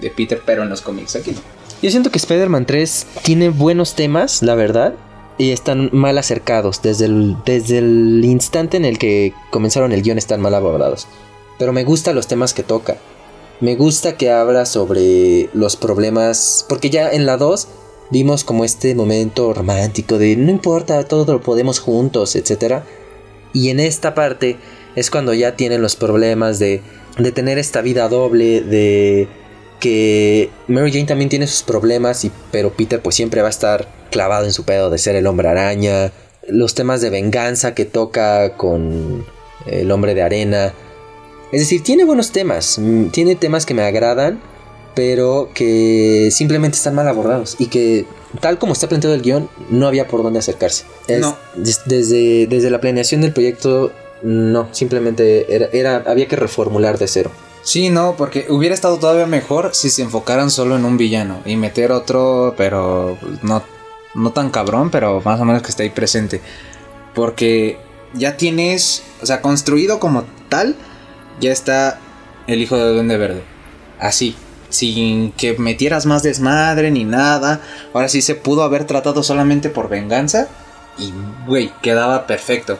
de, Peter, pero en los cómics aquí no. Yo siento que Spider-Man 3 tiene buenos temas, la verdad, y están mal acercados. Desde el, desde el instante en el que comenzaron el guion están mal abordados. Pero me gustan los temas que toca. Me gusta que habla sobre los problemas, porque ya en la 2 vimos como este momento romántico de no importa, todo lo podemos juntos, etc. Y en esta parte es cuando ya tienen los problemas de, de tener esta vida doble, de que Mary Jane también tiene sus problemas, y, pero Peter pues siempre va a estar clavado en su pedo de ser el hombre araña, los temas de venganza que toca con el hombre de arena. Es decir, tiene buenos temas, mm, tiene temas que me agradan, pero que simplemente están mal abordados y que tal como está planteado el guion, no había por dónde acercarse. Es- No. des- desde, desde la planeación del proyecto, no, simplemente era, era, había que reformular de cero. Sí, no, porque hubiera estado todavía mejor si se enfocaran solo en un villano y meter otro, pero no, no tan cabrón, pero más o menos que esté ahí presente. Porque ya tienes, o sea, construido como tal, ya está el hijo de Duende Verde. Así, sin que metieras más desmadre ni nada. Ahora sí se pudo haber tratado solamente por venganza y, güey, quedaba perfecto.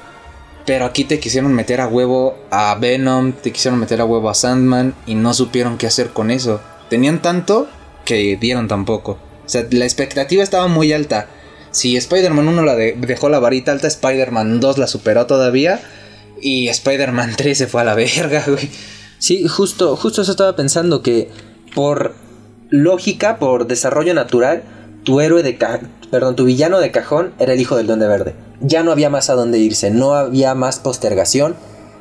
Pero aquí te quisieron meter a huevo a Venom, te quisieron meter a huevo a Sandman y no supieron qué hacer con eso. Tenían tanto que dieron tan poco. O sea, la expectativa estaba muy alta. Si Spider-Man 1 la de- dejó la varita alta, Spider-Man 2 la superó todavía. Y Spider-Man 3 se fue a la verga, güey. Sí, justo, justo eso estaba pensando que por lógica, por desarrollo natural, tu héroe de ca- perdón, tu villano de cajón era el hijo del Duende Verde. Ya no había más a dónde irse, no había más postergación.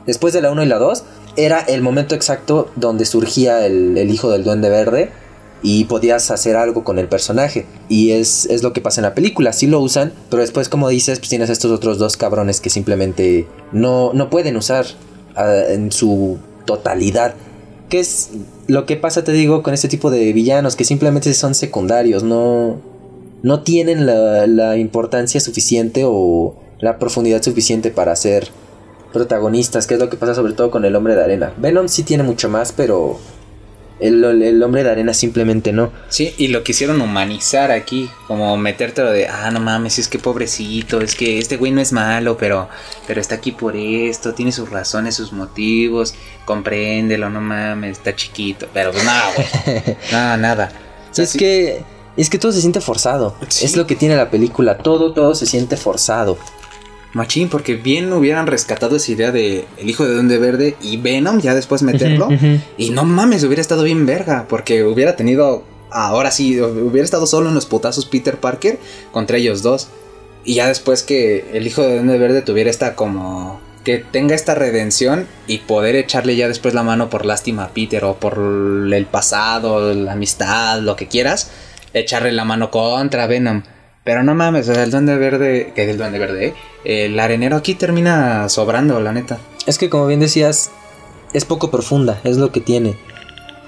Después de la 1 y la 2, era el momento exacto donde surgía el, hijo del Duende Verde y podías hacer algo con el personaje. Y es, es lo que pasa en la película, sí lo usan, pero después, como dices, pues tienes estos otros dos cabrones que simplemente no, no pueden usar ah, en su totalidad. Que es lo que pasa, te digo, con este tipo de villanos que simplemente son secundarios, no, no tienen la, importancia suficiente o la profundidad suficiente para ser protagonistas, que es lo que pasa sobre todo con el hombre de arena. Venom sí tiene mucho más, pero el, el hombre de arena simplemente no. Sí, y lo quisieron humanizar aquí, como metértelo de, ah, no mames, es que pobrecito, es que este güey no es malo, pero, pero está aquí por esto, tiene sus razones, sus motivos, compréndelo, no mames, está chiquito, pero pues nada, güey, nada, nada. O sea, es sí- que es que todo se siente forzado. Sí. Es lo que tiene la película, todo todo se siente forzado. Machín, porque bien hubieran rescatado esa idea de el hijo de Duende Verde y Venom, ya después meterlo. Y no mames, hubiera estado bien verga, porque hubiera tenido, ahora sí, hubiera estado solo en los putazos Peter Parker contra ellos dos. Y ya después que el hijo de Duende Verde tuviera esta como... Que tenga esta redención y poder echarle ya después la mano por lástima a Peter o por el pasado, la amistad, lo que quieras. Echarle la mano contra Venom. Pero no mames, el Duende Verde, que es el Duende Verde, ¿eh? el arenero aquí termina sobrando, la neta. Es que como bien decías, es poco profunda, es lo que tiene.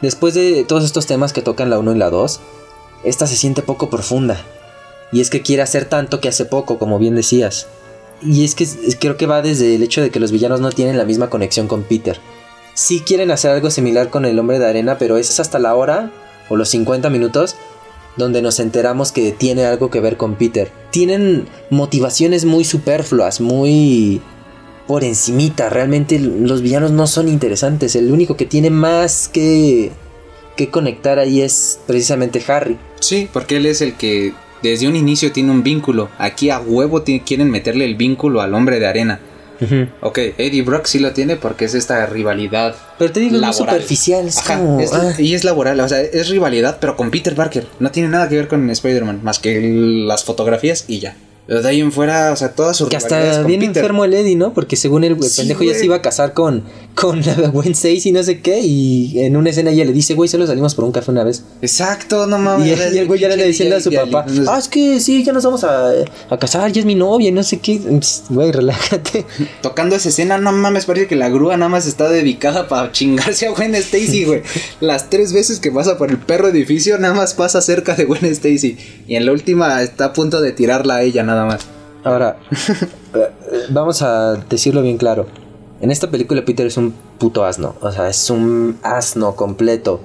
Después de todos estos temas que tocan la 1 y la 2, esta se siente poco profunda. Y es que quiere hacer tanto que hace poco, como bien decías. Y es que creo que va desde el hecho de que los villanos no tienen la misma conexión con Peter. Sí quieren hacer algo similar con el hombre de arena, pero es hasta la hora o los 50 minutos donde nos enteramos que tiene algo que ver con Peter. Tienen motivaciones muy superfluas, muy por encimita. Realmente los villanos no son interesantes. El único que tiene más que, que conectar ahí es precisamente Harry. Sí, porque él es el que desde un inicio tiene un vínculo. Aquí a huevo quieren meterle el vínculo al hombre de arena. Ok, Eddie Brock sí lo tiene porque es esta rivalidad. Pero te digo, es laboral. superficial. Es Ajá, como, es- ah. y es laboral, o sea, es rivalidad, pero con Peter Parker. No tiene nada que ver con Spider-Man, más que las fotografías y ya. Pero de ahí en fuera, o sea, todas sus Que hasta bien Peter. enfermo el Eddie, ¿no? Porque según el Sí, pendejo ya se iba a casar con, con la Gwen Stacy y no sé qué. Y en una escena ella le dice, güey, solo salimos por un café una vez. Exacto, no mames. Y, y el güey ya le diciendo a su papá, ah, es que sí, ya nos vamos a, a casar, ya es mi novia y no sé qué. Pss, Güey, relájate. Tocando esa escena, no mames, parece que la grúa nada más está dedicada para chingarse a Gwen Stacy, güey. Las tres veces que pasa por el perro edificio, nada más pasa cerca de Gwen Stacy. Y en la última está a punto de tirarla a ella, nada más. Ahora, eh, vamos a decirlo bien claro. En esta película Peter es un puto asno. O sea, es un asno completo.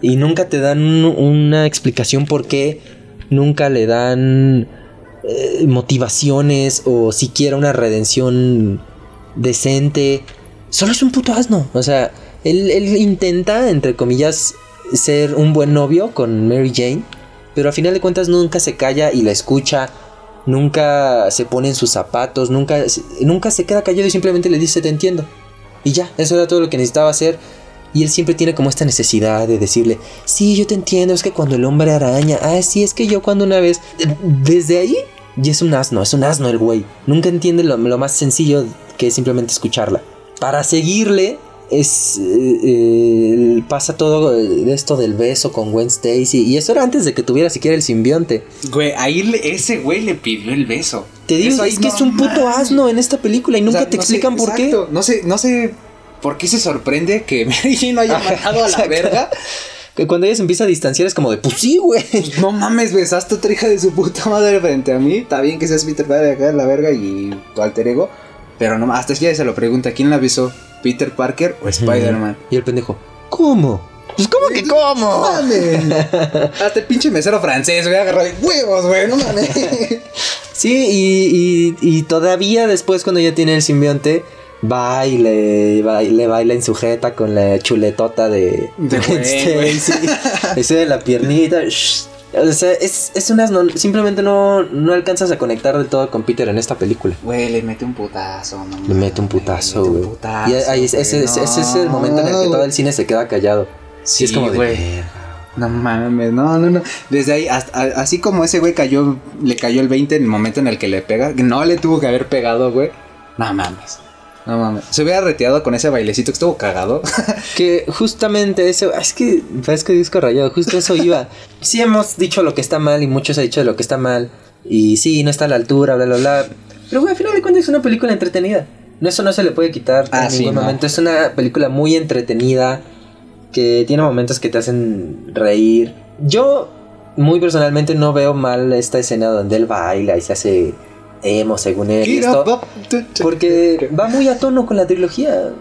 Y nunca te dan un- una explicación por qué. Nunca le dan eh, motivaciones o siquiera una redención decente. Solo es un puto asno. O sea, él, él intenta, entre comillas, ser un buen novio con Mary Jane. Pero a final de cuentas nunca se calla y la escucha. Nunca se pone en sus zapatos. Nunca, nunca se queda callado y simplemente le dice te entiendo. Y ya, eso era todo lo que necesitaba hacer. Y él siempre tiene como esta necesidad de decirle, sí, yo te entiendo, es que cuando el hombre araña, ah, sí, es que yo cuando una vez, desde ahí, ya es un asno, es un asno el güey. Nunca entiende lo, lo más sencillo que es simplemente escucharla. Para seguirle, es eh, pasa todo esto del beso con Gwen Stacy. Y eso era antes de que tuviera siquiera el simbionte. Güey, ahí ese güey le pidió el beso. Te digo, Eso es que no es un puto asno en esta película y O nunca sea, te no sé, explican por qué. No sé, no sé por qué se sorprende que Mary Jane lo haya Ajá, mandado a la verga. Que cuando ella se empieza a distanciar es como de, pues sí, güey. No mames, besaste a otra hija de su puta madre frente a mí. Está bien que seas Peter acá en la verga y tu alter ego. Pero no, hasta ya se lo pregunta, ¿quién la besó? ¿Peter Parker o Spider-Man? Y el pendejo, ¿cómo? Pues ¿cómo que cómo? mames. Hasta el pinche mesero francés, güey, agarró de huevos, güey, no mames. Sí, y, y- y todavía después cuando ya tiene el simbionte, va y le, va y le baila en sujeta con la chuletota de, De Gwen güey, güey. Stacy. Ese de la piernita. shh. O sea, es, es un asno. Simplemente no, no alcanzas a conectar del todo con Peter en esta película. Güey, le mete un putazo, no Le mete un putazo, güey. putazo, Y ahí, ese, ese- es el no. momento en el que todo el cine se queda callado. Sí, es como. No mames, no, no, no. Desde ahí, hasta- a- así como ese güey cayó, le cayó el 20 en el momento en el que le pega, que no le tuvo que haber pegado, güey. No mames. No mames. Se hubiera retirado con ese bailecito que estuvo cagado. Que justamente eso, es que parece que disco rayado, justo eso iba. Sí hemos dicho lo que está mal y muchos han dicho lo que está mal. Y sí, no está a la altura, bla, bla, bla. Pero güey, al final de cuentas es una película entretenida. No, eso no se le puede quitar Ah, en sí, ningún no. momento. Es una película muy entretenida que tiene momentos que te hacen reír. Yo, muy personalmente, no veo mal esta escena donde él baila y se hace emo según él. Porque va muy a tono con la trilogía.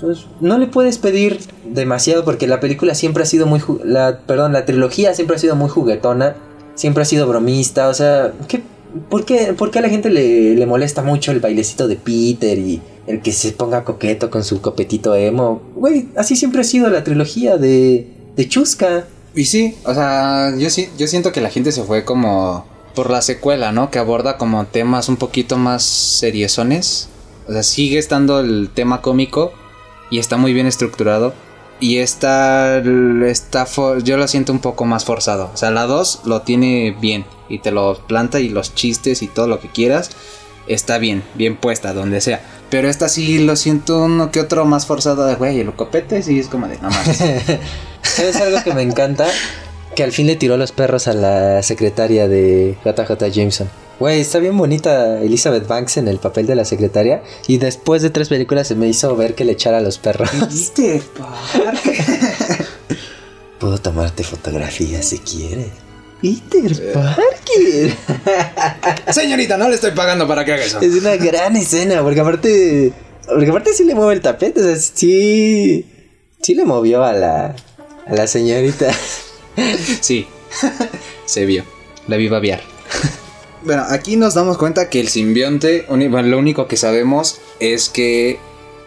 Pues, no le puedes pedir demasiado porque la película siempre ha sido muy... La, perdón, la trilogía siempre ha sido muy juguetona. Siempre ha sido bromista. O sea, ¿qué, por, qué, por qué a la gente le, le molesta mucho el bailecito de Peter y el que se ponga coqueto con su copetito emo? Güey, así siempre ha sido la trilogía de, de Chusca. Y sí, o sea, yo sí, yo siento que la gente se fue como por la secuela, ¿no? Que aborda como temas un poquito más seriezones. O sea, sigue estando el tema cómico y está muy bien estructurado. Y esta, está fo- yo lo siento un poco más forzado. O sea, la 2 lo tiene bien y te lo planta y los chistes y todo lo que quieras está bien, bien puesta, donde sea. Pero esta sí lo siento uno que otro más forzado de güey, el copete sí es como de no más. ¿Sabes algo que me encanta? Que al fin le tiró los perros a la secretaria de JJ Jameson. Güey, está bien bonita Elizabeth Banks en el papel de la secretaria. Y después de tres películas se me hizo ver que le echara los perros. ¿Viste? Puedo tomarte fotografías si quieres. Peter Parker. Señorita, no le estoy pagando para que haga eso. Es una gran escena, porque aparte. Porque aparte sí le mueve el tapete. O sea, sí. Sí le movió a la. A la señorita. Sí, Se vio. La vi babear. bueno, aquí nos damos cuenta que el simbionte, lo único que sabemos es que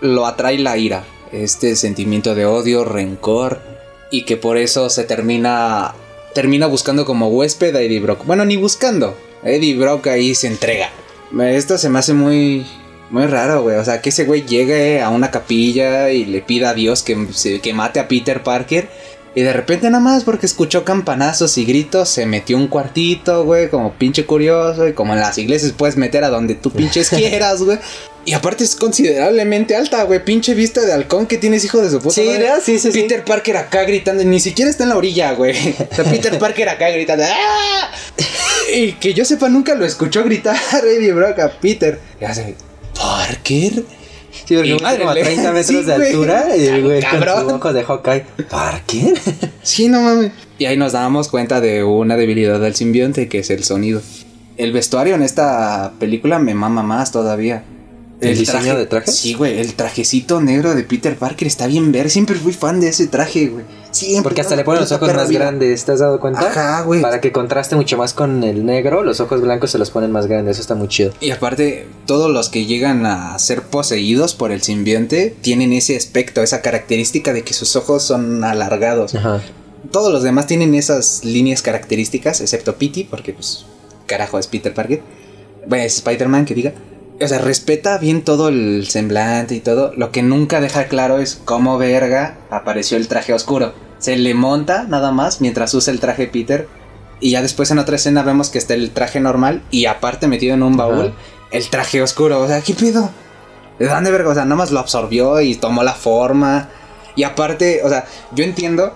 lo atrae la ira. Este sentimiento de odio, rencor. Y que por eso se termina. Termina buscando como huésped a Eddie Brock. Bueno, ni buscando. Eddie Brock ahí se entrega. Esto se me hace muy. Muy raro, güey. O sea, que ese güey llegue a una capilla y le pida a Dios que, que mate a Peter Parker. Y de repente nada más porque escuchó campanazos y gritos, se metió un cuartito, güey, como pinche curioso. Y como en las iglesias puedes meter a donde tú pinches quieras, güey. Y aparte es considerablemente alta, güey. Pinche vista de halcón que tienes, hijo de su puta Sí, madre. sí, sí. Peter Parker acá gritando, ni siquiera está en la orilla, güey. O sea, Peter Parker acá gritando. ¡Ah! Y que yo sepa, nunca lo escuchó gritar Eddie Brock a Peter. Y hace, ¿Parker? Sí, porque Y mide como a madre, 30 metros sí, de güey. altura y el güey con Cabrón. sus ojos de Hawkeye. ¿Parker? Sí, no mames. Y ahí nos damos cuenta de una debilidad del simbionte, que es el sonido. El vestuario en esta película me mama más todavía. ¿El diseño de traje? Sí, güey, el trajecito negro de Peter Parker está bien ver. Siempre fui fan de ese traje, güey. Siempre. Porque hasta le ponen los ojos más vida. grandes, ¿te has dado cuenta? Ajá, güey. Para que contraste mucho más con el negro, los ojos blancos se los ponen más grandes, eso está muy chido. Y aparte, todos los que llegan a ser poseídos por el simbionte tienen ese aspecto, esa característica de que sus ojos son alargados. Ajá. Todos los demás tienen esas líneas características, excepto Pity, porque pues carajo es Peter Parker. Bueno, es Spider-Man que diga. O sea, respeta bien todo el semblante y todo. Lo que nunca deja claro es cómo verga apareció el traje oscuro. Se le monta nada más mientras usa el traje Peter. Y ya después en otra escena vemos que está el traje normal y aparte metido en un baúl Ajá. el traje oscuro. O sea, ¿qué pedo? ¿De dónde verga? O sea, nada más lo absorbió y tomó la forma. Y aparte, o sea, yo entiendo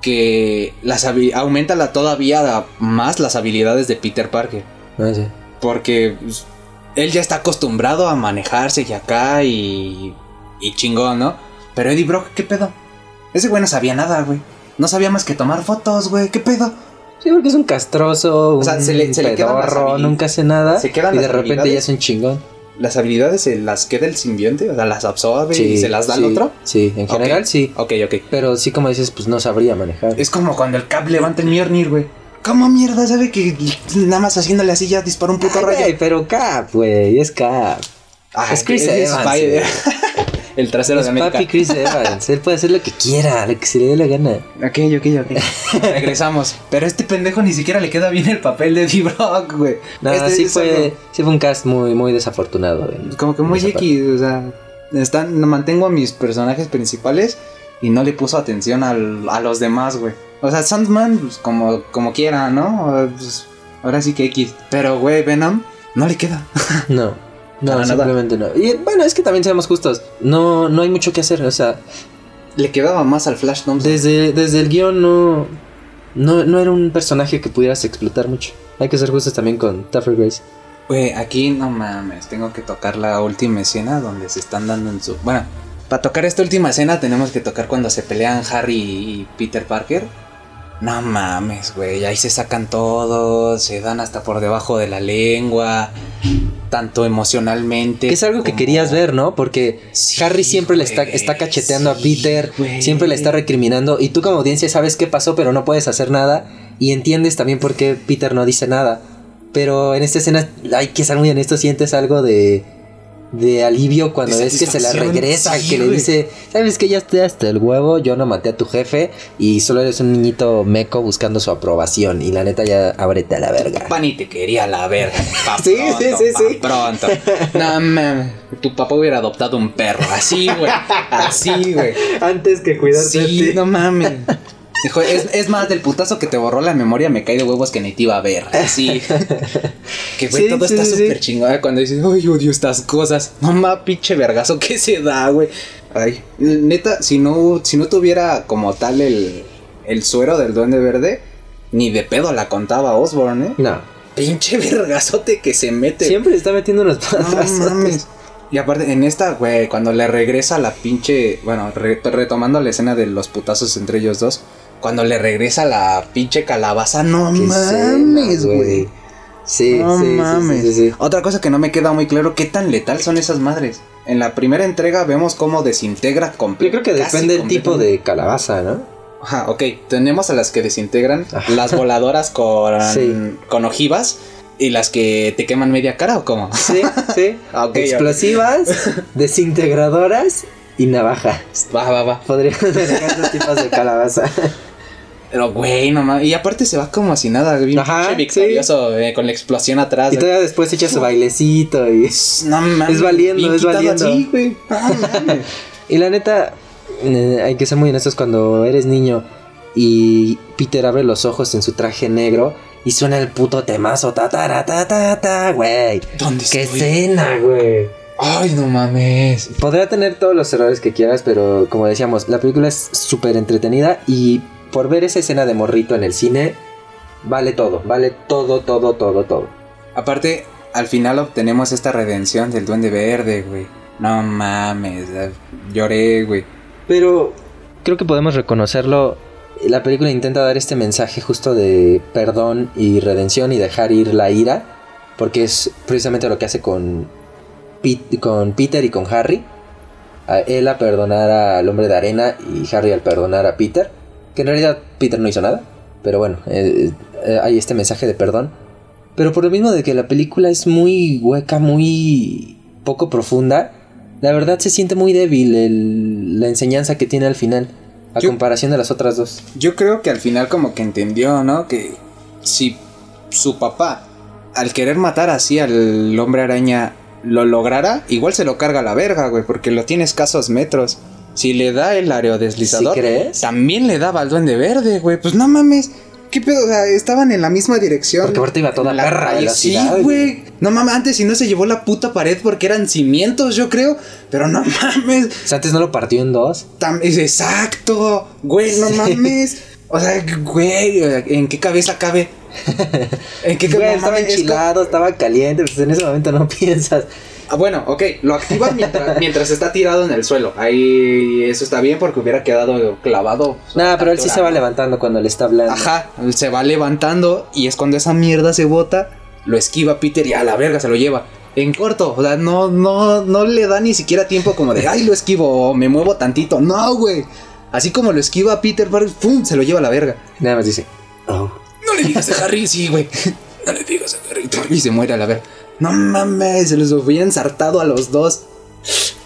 que las aumenta la, todavía más las habilidades de Peter Parker. Ah, sí. Porque pues, él ya está acostumbrado a manejarse y acá y, y chingón, ¿no? Pero Eddie Brock, ¿qué pedo? Ese güey no sabía nada, güey. No sabía más que tomar fotos, güey. ¿Qué pedo? Sí, porque es un castroso, O sea, un se le- se pedorro, nunca hace nada. se quedan y de repente ya es un chingón. ¿Las habilidades se las queda el simbionte? O sea, las absorbe y se las da sí, al otro. Sí, en general sí. Ok, ok. Pero sí, como dices, pues no sabría manejar. Es como cuando el Cap levanta el Mjolnir, güey. ¿Cómo mierda sabe que nada más haciéndole así ya dispara un puto Ay, rayo? pero Cap, güey, es Cap. Ah, es Chris es Evans. el trasero Es de América. papi Chris Evans. Él puede hacer lo que quiera, lo que se le dé la gana. Ok, ok, ok. Regresamos. Pero a este pendejo ni siquiera le queda bien el papel de Eddie Brock, güey. No, Este sí fue, sí fue un cast muy, muy desafortunado. güey. Como que muy. X, o sea. Están, mantengo a mis personajes principales y no le puso atención al- a los demás, güey. O sea, Sandman, pues, como, como quiera, ¿no? Pues, ahora sí que X. Pero, güey, Venom no le queda. No, no, nada. simplemente no. Y bueno, es que también seamos justos. No, no hay mucho que hacer. O sea, Le quedaba más al Flash Thompson. desde, desde el guion no, no, no era un personaje que pudieras explotar mucho. Hay que ser justos también con Taffer Grace. Güey, aquí no mames, tengo que tocar la última escena donde se están dando en su... Bueno, para tocar esta última escena tenemos que tocar cuando se pelean Harry y Peter Parker. No mames, güey, ahí se sacan todos, se dan hasta por debajo de la lengua, tanto emocionalmente. Que es algo que querías ver, ¿no? Porque Sí, Harry siempre le está, está cacheteando sí, a Peter, siempre le está recriminando. Y tú como audiencia sabes qué pasó, pero no puedes hacer nada. Y entiendes también por qué Peter no dice nada. Pero en esta escena hay que ser muy honesto, sientes algo de, de alivio cuando ves que se la regresa, sí, que le dice, sabes que ya estoy hasta el huevo, yo no maté a tu jefe y solo eres un niñito meco buscando su aprobación. Y la neta ya ábrete a la verga. Papá ni te quería la verga. Pa Sí, pronto, sí, sí, sí. pronto. No mames. Tu papá hubiera adoptado un perro. Así, güey. Así, güey. Antes que cuidarte Sí, no mames. Dijo, es, es más, del putazo que te borró la memoria me cae de huevos que ni te iba a ver. Así. que güey, Sí, todo sí, está súper sí. chingón. Cuando dices, ay, odio estas cosas. Mamá, pinche vergazo que se da, güey. Ay, neta, si no, si no tuviera como tal el, el suero del duende verde, ni de pedo la contaba Osborne, ¿eh? No. Pinche vergazote que se mete. Siempre está metiendo No padrazos. mames. Y aparte, en esta, güey, cuando le regresa la pinche. Bueno, re- retomando la escena de los putazos entre ellos dos. Cuando le regresa la pinche calabaza, no mames, güey. Sí, No sí, mames. sí. Otra cosa que no me queda muy claro, ¿qué tan letal son esas madres? En la primera entrega vemos cómo desintegra Yo completamente. creo que depende del tipo de calabaza, ¿no? Ajá, ok. Tenemos a las que desintegran, las voladoras con, con ojivas y las que te queman media cara o cómo. Sí, sí. Ah, Explosivas, desintegradoras y navaja. Va, va, va. Podrían ser esos tipos de calabaza. Pero, güey, no mames. Y aparte se va como si nada, bien Ajá, victorioso, eh, con la explosión atrás. Y todavía después echa su bailecito y... No mames. Es valiendo, es valiendo. así, güey. Mames. Y la neta, eh, hay que ser muy honestos cuando eres niño y Peter abre los ojos en su traje negro y suena el puto temazo, ta ta ta ta ta, ta, güey. ¿Dónde ¡Qué estoy? escena, güey! Ay, no mames. Podrá tener todos los errores que quieras, pero como decíamos, la película es súper entretenida y por ver esa escena de morrito en el cine, vale todo, vale todo, todo, todo, todo. Aparte, al final obtenemos esta redención del Duende Verde, güey. No mames. Lloré, güey. Pero creo que podemos reconocerlo. La película intenta dar este mensaje justo de perdón y redención y dejar ir la ira. Porque es precisamente lo que hace con, Pete- con Peter y con Harry. A él a perdonar al hombre de arena y Harry al perdonar a Peter. Que en realidad Peter no hizo nada. Pero bueno, eh, eh, hay este mensaje de perdón. Pero por lo mismo de que la película es muy hueca, muy poco profunda, la verdad se siente muy débil el- la enseñanza que tiene al final, a Yo- comparación de las otras dos. Yo creo que al final como que entendió, ¿no? Que si su papá, al querer matar así al hombre araña, lo lograra, igual se lo carga a la verga, güey, porque lo tiene escasos metros. Si le da el aerodeslizador, ¿Sí crees? también le daba al duende verde, güey. Pues no mames. ¿Qué pedo? O sea, estaban en la misma dirección. Porque aparte iba toda la perra Sí, güey. No mames, antes si no se llevó la puta pared porque eran cimientos, yo creo. Pero no mames. O sea, antes no lo partió en dos. Tam- exacto, güey, no Sí. mames. O sea, güey, ¿en qué cabeza cabe? ¿En qué Güey, cabeza estaba enchilado, estaba caliente, pues en ese momento no piensas. Ah, bueno, ok, lo activas mientras, mientras está tirado en el suelo. Ahí eso está bien porque hubiera quedado clavado. Nada, pero él sí se va levantando cuando le está hablando. Ajá, se va levantando y es cuando esa mierda se bota, lo esquiva Peter y a la verga se lo lleva. En corto, o sea, no, no, no le da ni siquiera tiempo como de, ay, lo esquivo me muevo tantito. No, güey. Así como lo esquiva Peter, ¡pum! se lo lleva a la verga. Nada más dice, oh. No le digas a Harry, sí, güey. No le digas a Harry. Y se muere a la verga. No mames, se los había ensartado a los dos.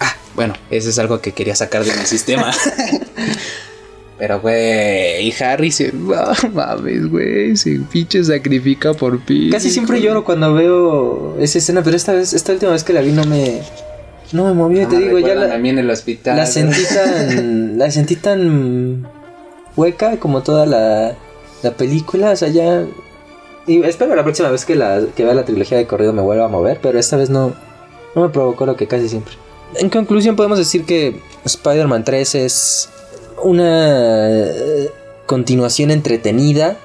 Ah, bueno, eso es algo que quería sacar de mi sistema. Pero, güey, y Harry se. No mames, güey. Se pinche sacrifica por Peter. Casi siempre lloro cuando veo esa escena, pero esta vez, esta última vez que la vi no me... No me movió, te digo, ya la... También en el hospital. La sentí tan. la sentí tan. hueca como toda la. la película. O sea, ya. Y espero la próxima vez que, la, que vea la trilogía de corrido me vuelva a mover, pero esta vez no. No me provocó lo que casi siempre. En conclusión, podemos decir que Spider-Man 3 es una eh, continuación entretenida.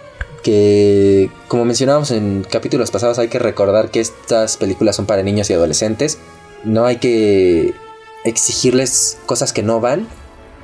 Que, como mencionábamos en capítulos pasados, hay que recordar que estas películas son para niños y adolescentes. No hay que exigirles cosas que no van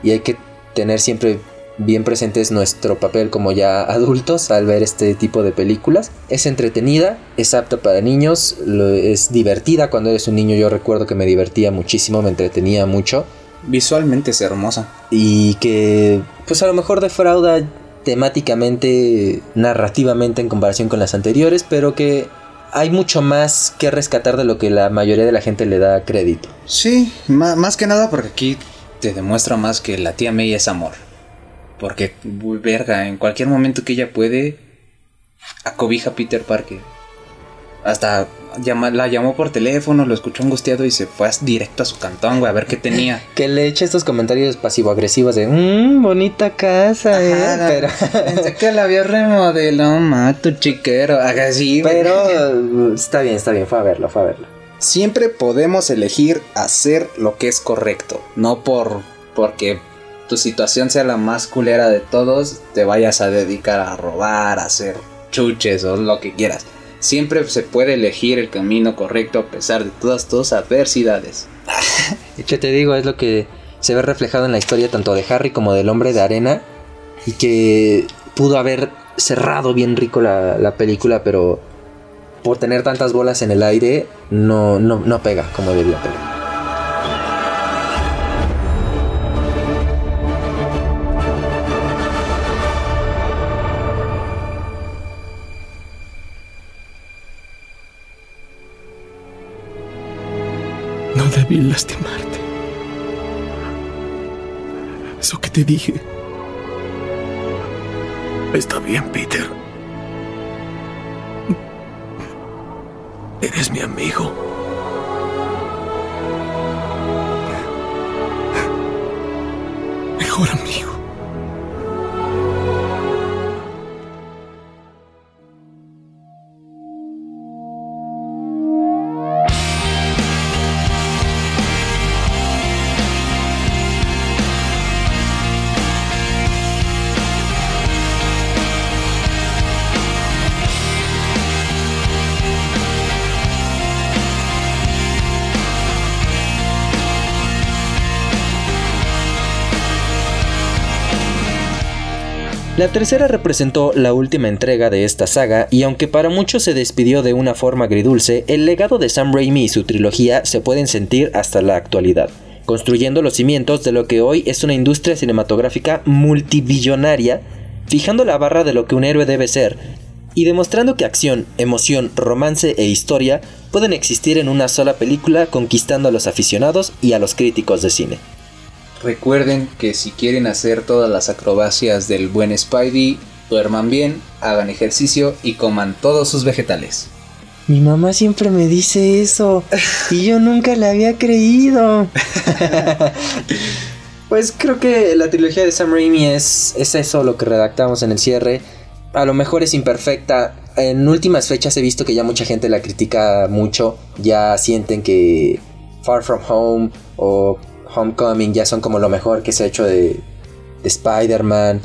y hay que tener siempre bien presentes nuestro papel como ya adultos al ver este tipo de películas. Es entretenida, es apta para niños, lo- es divertida cuando eres un niño. Yo recuerdo que me divertía muchísimo, me entretenía mucho Visualmente es hermosa. y que pues a lo mejor defrauda temáticamente, narrativamente en comparación con las anteriores, pero que hay mucho más que rescatar de lo que la mayoría de la gente le da crédito. Sí, más que nada porque aquí te demuestra más que la tía May es amor. Porque, verga, en cualquier momento que ella puede, acobija a Peter Parker. Hasta llama- la llamó por teléfono, lo escuchó angustiado y se fue directo a su cantón, güey, a ver qué tenía. Que le eche estos comentarios pasivo-agresivos de, mmm, bonita casa, eh", Ajá, pero, Pensé que la había remodelado, ma, tu chiquero. Haga así, pero está bien, está bien, fue a verlo, fue a verlo. Siempre podemos elegir hacer lo que es correcto, no por porque tu situación sea la más culera de todos, te vayas a dedicar a robar, a hacer chuches o lo que quieras. Siempre se puede elegir el camino correcto a pesar de todas tus adversidades. Que te digo, es lo que se ve reflejado en la historia tanto de Harry como del hombre de arena. Y que pudo haber cerrado bien rico la, la película, pero por tener tantas bolas en el aire, no, no, no pega como debía pegar. Lastimarte. Eso que te dije. Está bien, Peter. Eres mi amigo. Mejor amigo. La tercera representó la última entrega de esta saga y aunque para muchos se despidió de una forma agridulce, el legado de Sam Raimi y su trilogía se pueden sentir hasta la actualidad, construyendo los cimientos de lo que hoy es una industria cinematográfica multibillonaria, fijando la barra de lo que un héroe debe ser, y demostrando que acción, emoción, romance e historia pueden existir en una sola película conquistando a los aficionados y a los críticos de cine. Recuerden que si quieren hacer todas las acrobacias del buen Spidey, duerman bien, hagan ejercicio y coman todos sus vegetales. Mi mamá siempre me dice eso y yo nunca le había creído. pues creo que la trilogía de Sam Raimi es, es eso lo que redactamos en el cierre. A lo mejor es imperfecta. En últimas fechas he visto que ya mucha gente la critica mucho. Ya sienten que Far From Home o Homecoming ya son como lo mejor que se ha hecho de, de Spider-Man.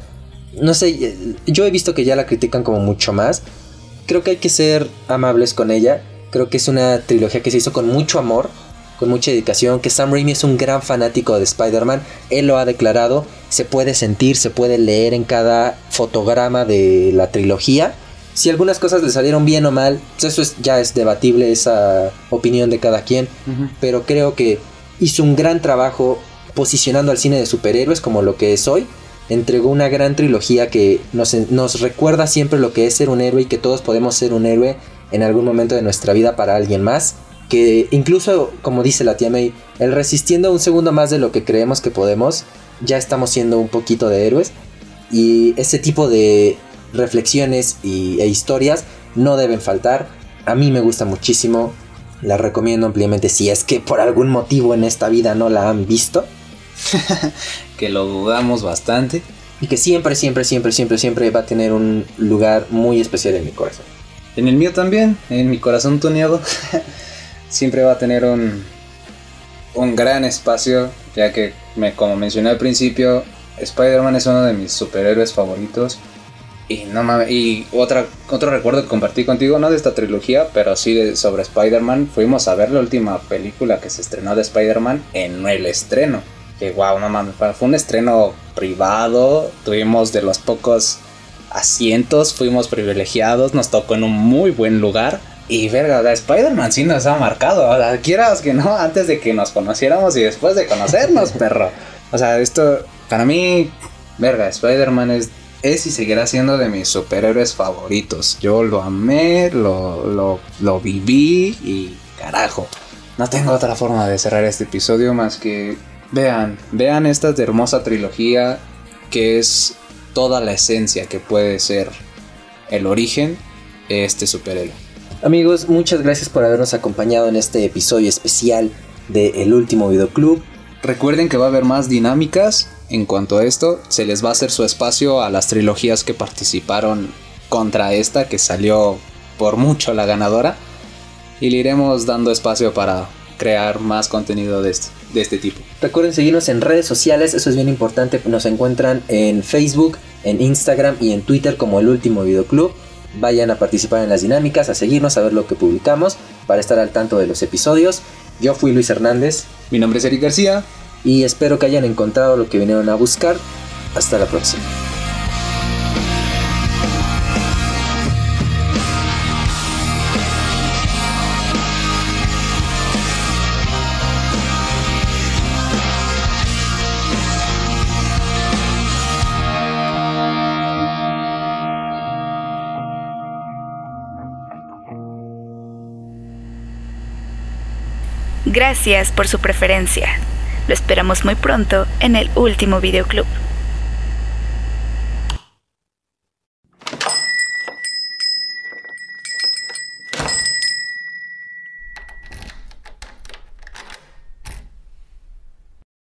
No sé, yo he visto que ya la critican como mucho más. Creo que hay que ser amables con ella. Creo que es una trilogía que se hizo con mucho amor, con mucha dedicación, que Sam Raimi es un gran fanático de Spider-Man. Él lo ha declarado, se puede sentir, se puede leer en cada fotograma de la trilogía. Si algunas cosas le salieron bien o mal, pues eso es, ya es debatible, esa opinión de cada quien. Pero creo que hizo un gran trabajo posicionando al cine de superhéroes como lo que es hoy. Entregó una gran trilogía que nos, recuerda siempre lo que es ser un héroe y que todos podemos ser un héroe en algún momento de nuestra vida para alguien más. Que incluso, como dice la tía May, el resistiendo un segundo más de lo que creemos que podemos, ya estamos siendo un poquito de héroes. Y ese tipo de reflexiones y, e historias no deben faltar. A mí me gusta muchísimo. La recomiendo ampliamente si es que por algún motivo en esta vida no la han visto. que lo dudamos bastante. Y que siempre, siempre, siempre, siempre, siempre va a tener un lugar muy especial en mi corazón. En el mío también, en mi corazón tuneado. siempre va a tener un, un gran espacio, ya que, me, como mencioné al principio, Spider-Man es uno de mis superhéroes favoritos. Y no mames, y otra, otro recuerdo que compartí contigo, no de esta trilogía, pero sí de, sobre Spider-Man. Fuimos a ver la última película que se estrenó de Spider-Man en el estreno. Que wow, no mames, fue un estreno privado. Tuvimos de los pocos asientos, fuimos privilegiados, nos tocó en un muy buen lugar. Y verga, Spider-Man sí nos ha marcado. O sea, quieras que no, antes de que nos conociéramos y después de conocernos, perro. O sea, esto, para mí, verga, Spider-Man es es y seguirá siendo de mis superhéroes favoritos. Yo lo amé, lo, lo, lo, viví y carajo. No tengo otra forma de cerrar este episodio más que vean, vean esta hermosa trilogía que es toda la esencia que puede ser el origen de este superhéroe. Amigos, muchas gracias por habernos acompañado en este episodio especial de El Último Videoclub. Recuerden que va a haber más dinámicas en cuanto a esto. Se les va a hacer su espacio a las trilogías que participaron contra esta, que salió por mucho la ganadora. Y le iremos dando espacio para crear más contenido de este, de este tipo. Recuerden seguirnos en redes sociales, eso es bien importante. Nos encuentran en Facebook, en Instagram y en Twitter como el último videoclub. Vayan a participar en las dinámicas, a seguirnos, a ver lo que publicamos para estar al tanto de los episodios. Yo fui Luis Hernández. Mi nombre es Eric García y espero que hayan encontrado lo que vinieron a buscar. Hasta la próxima. Gracias por su preferencia. Lo esperamos muy pronto en el último videoclub.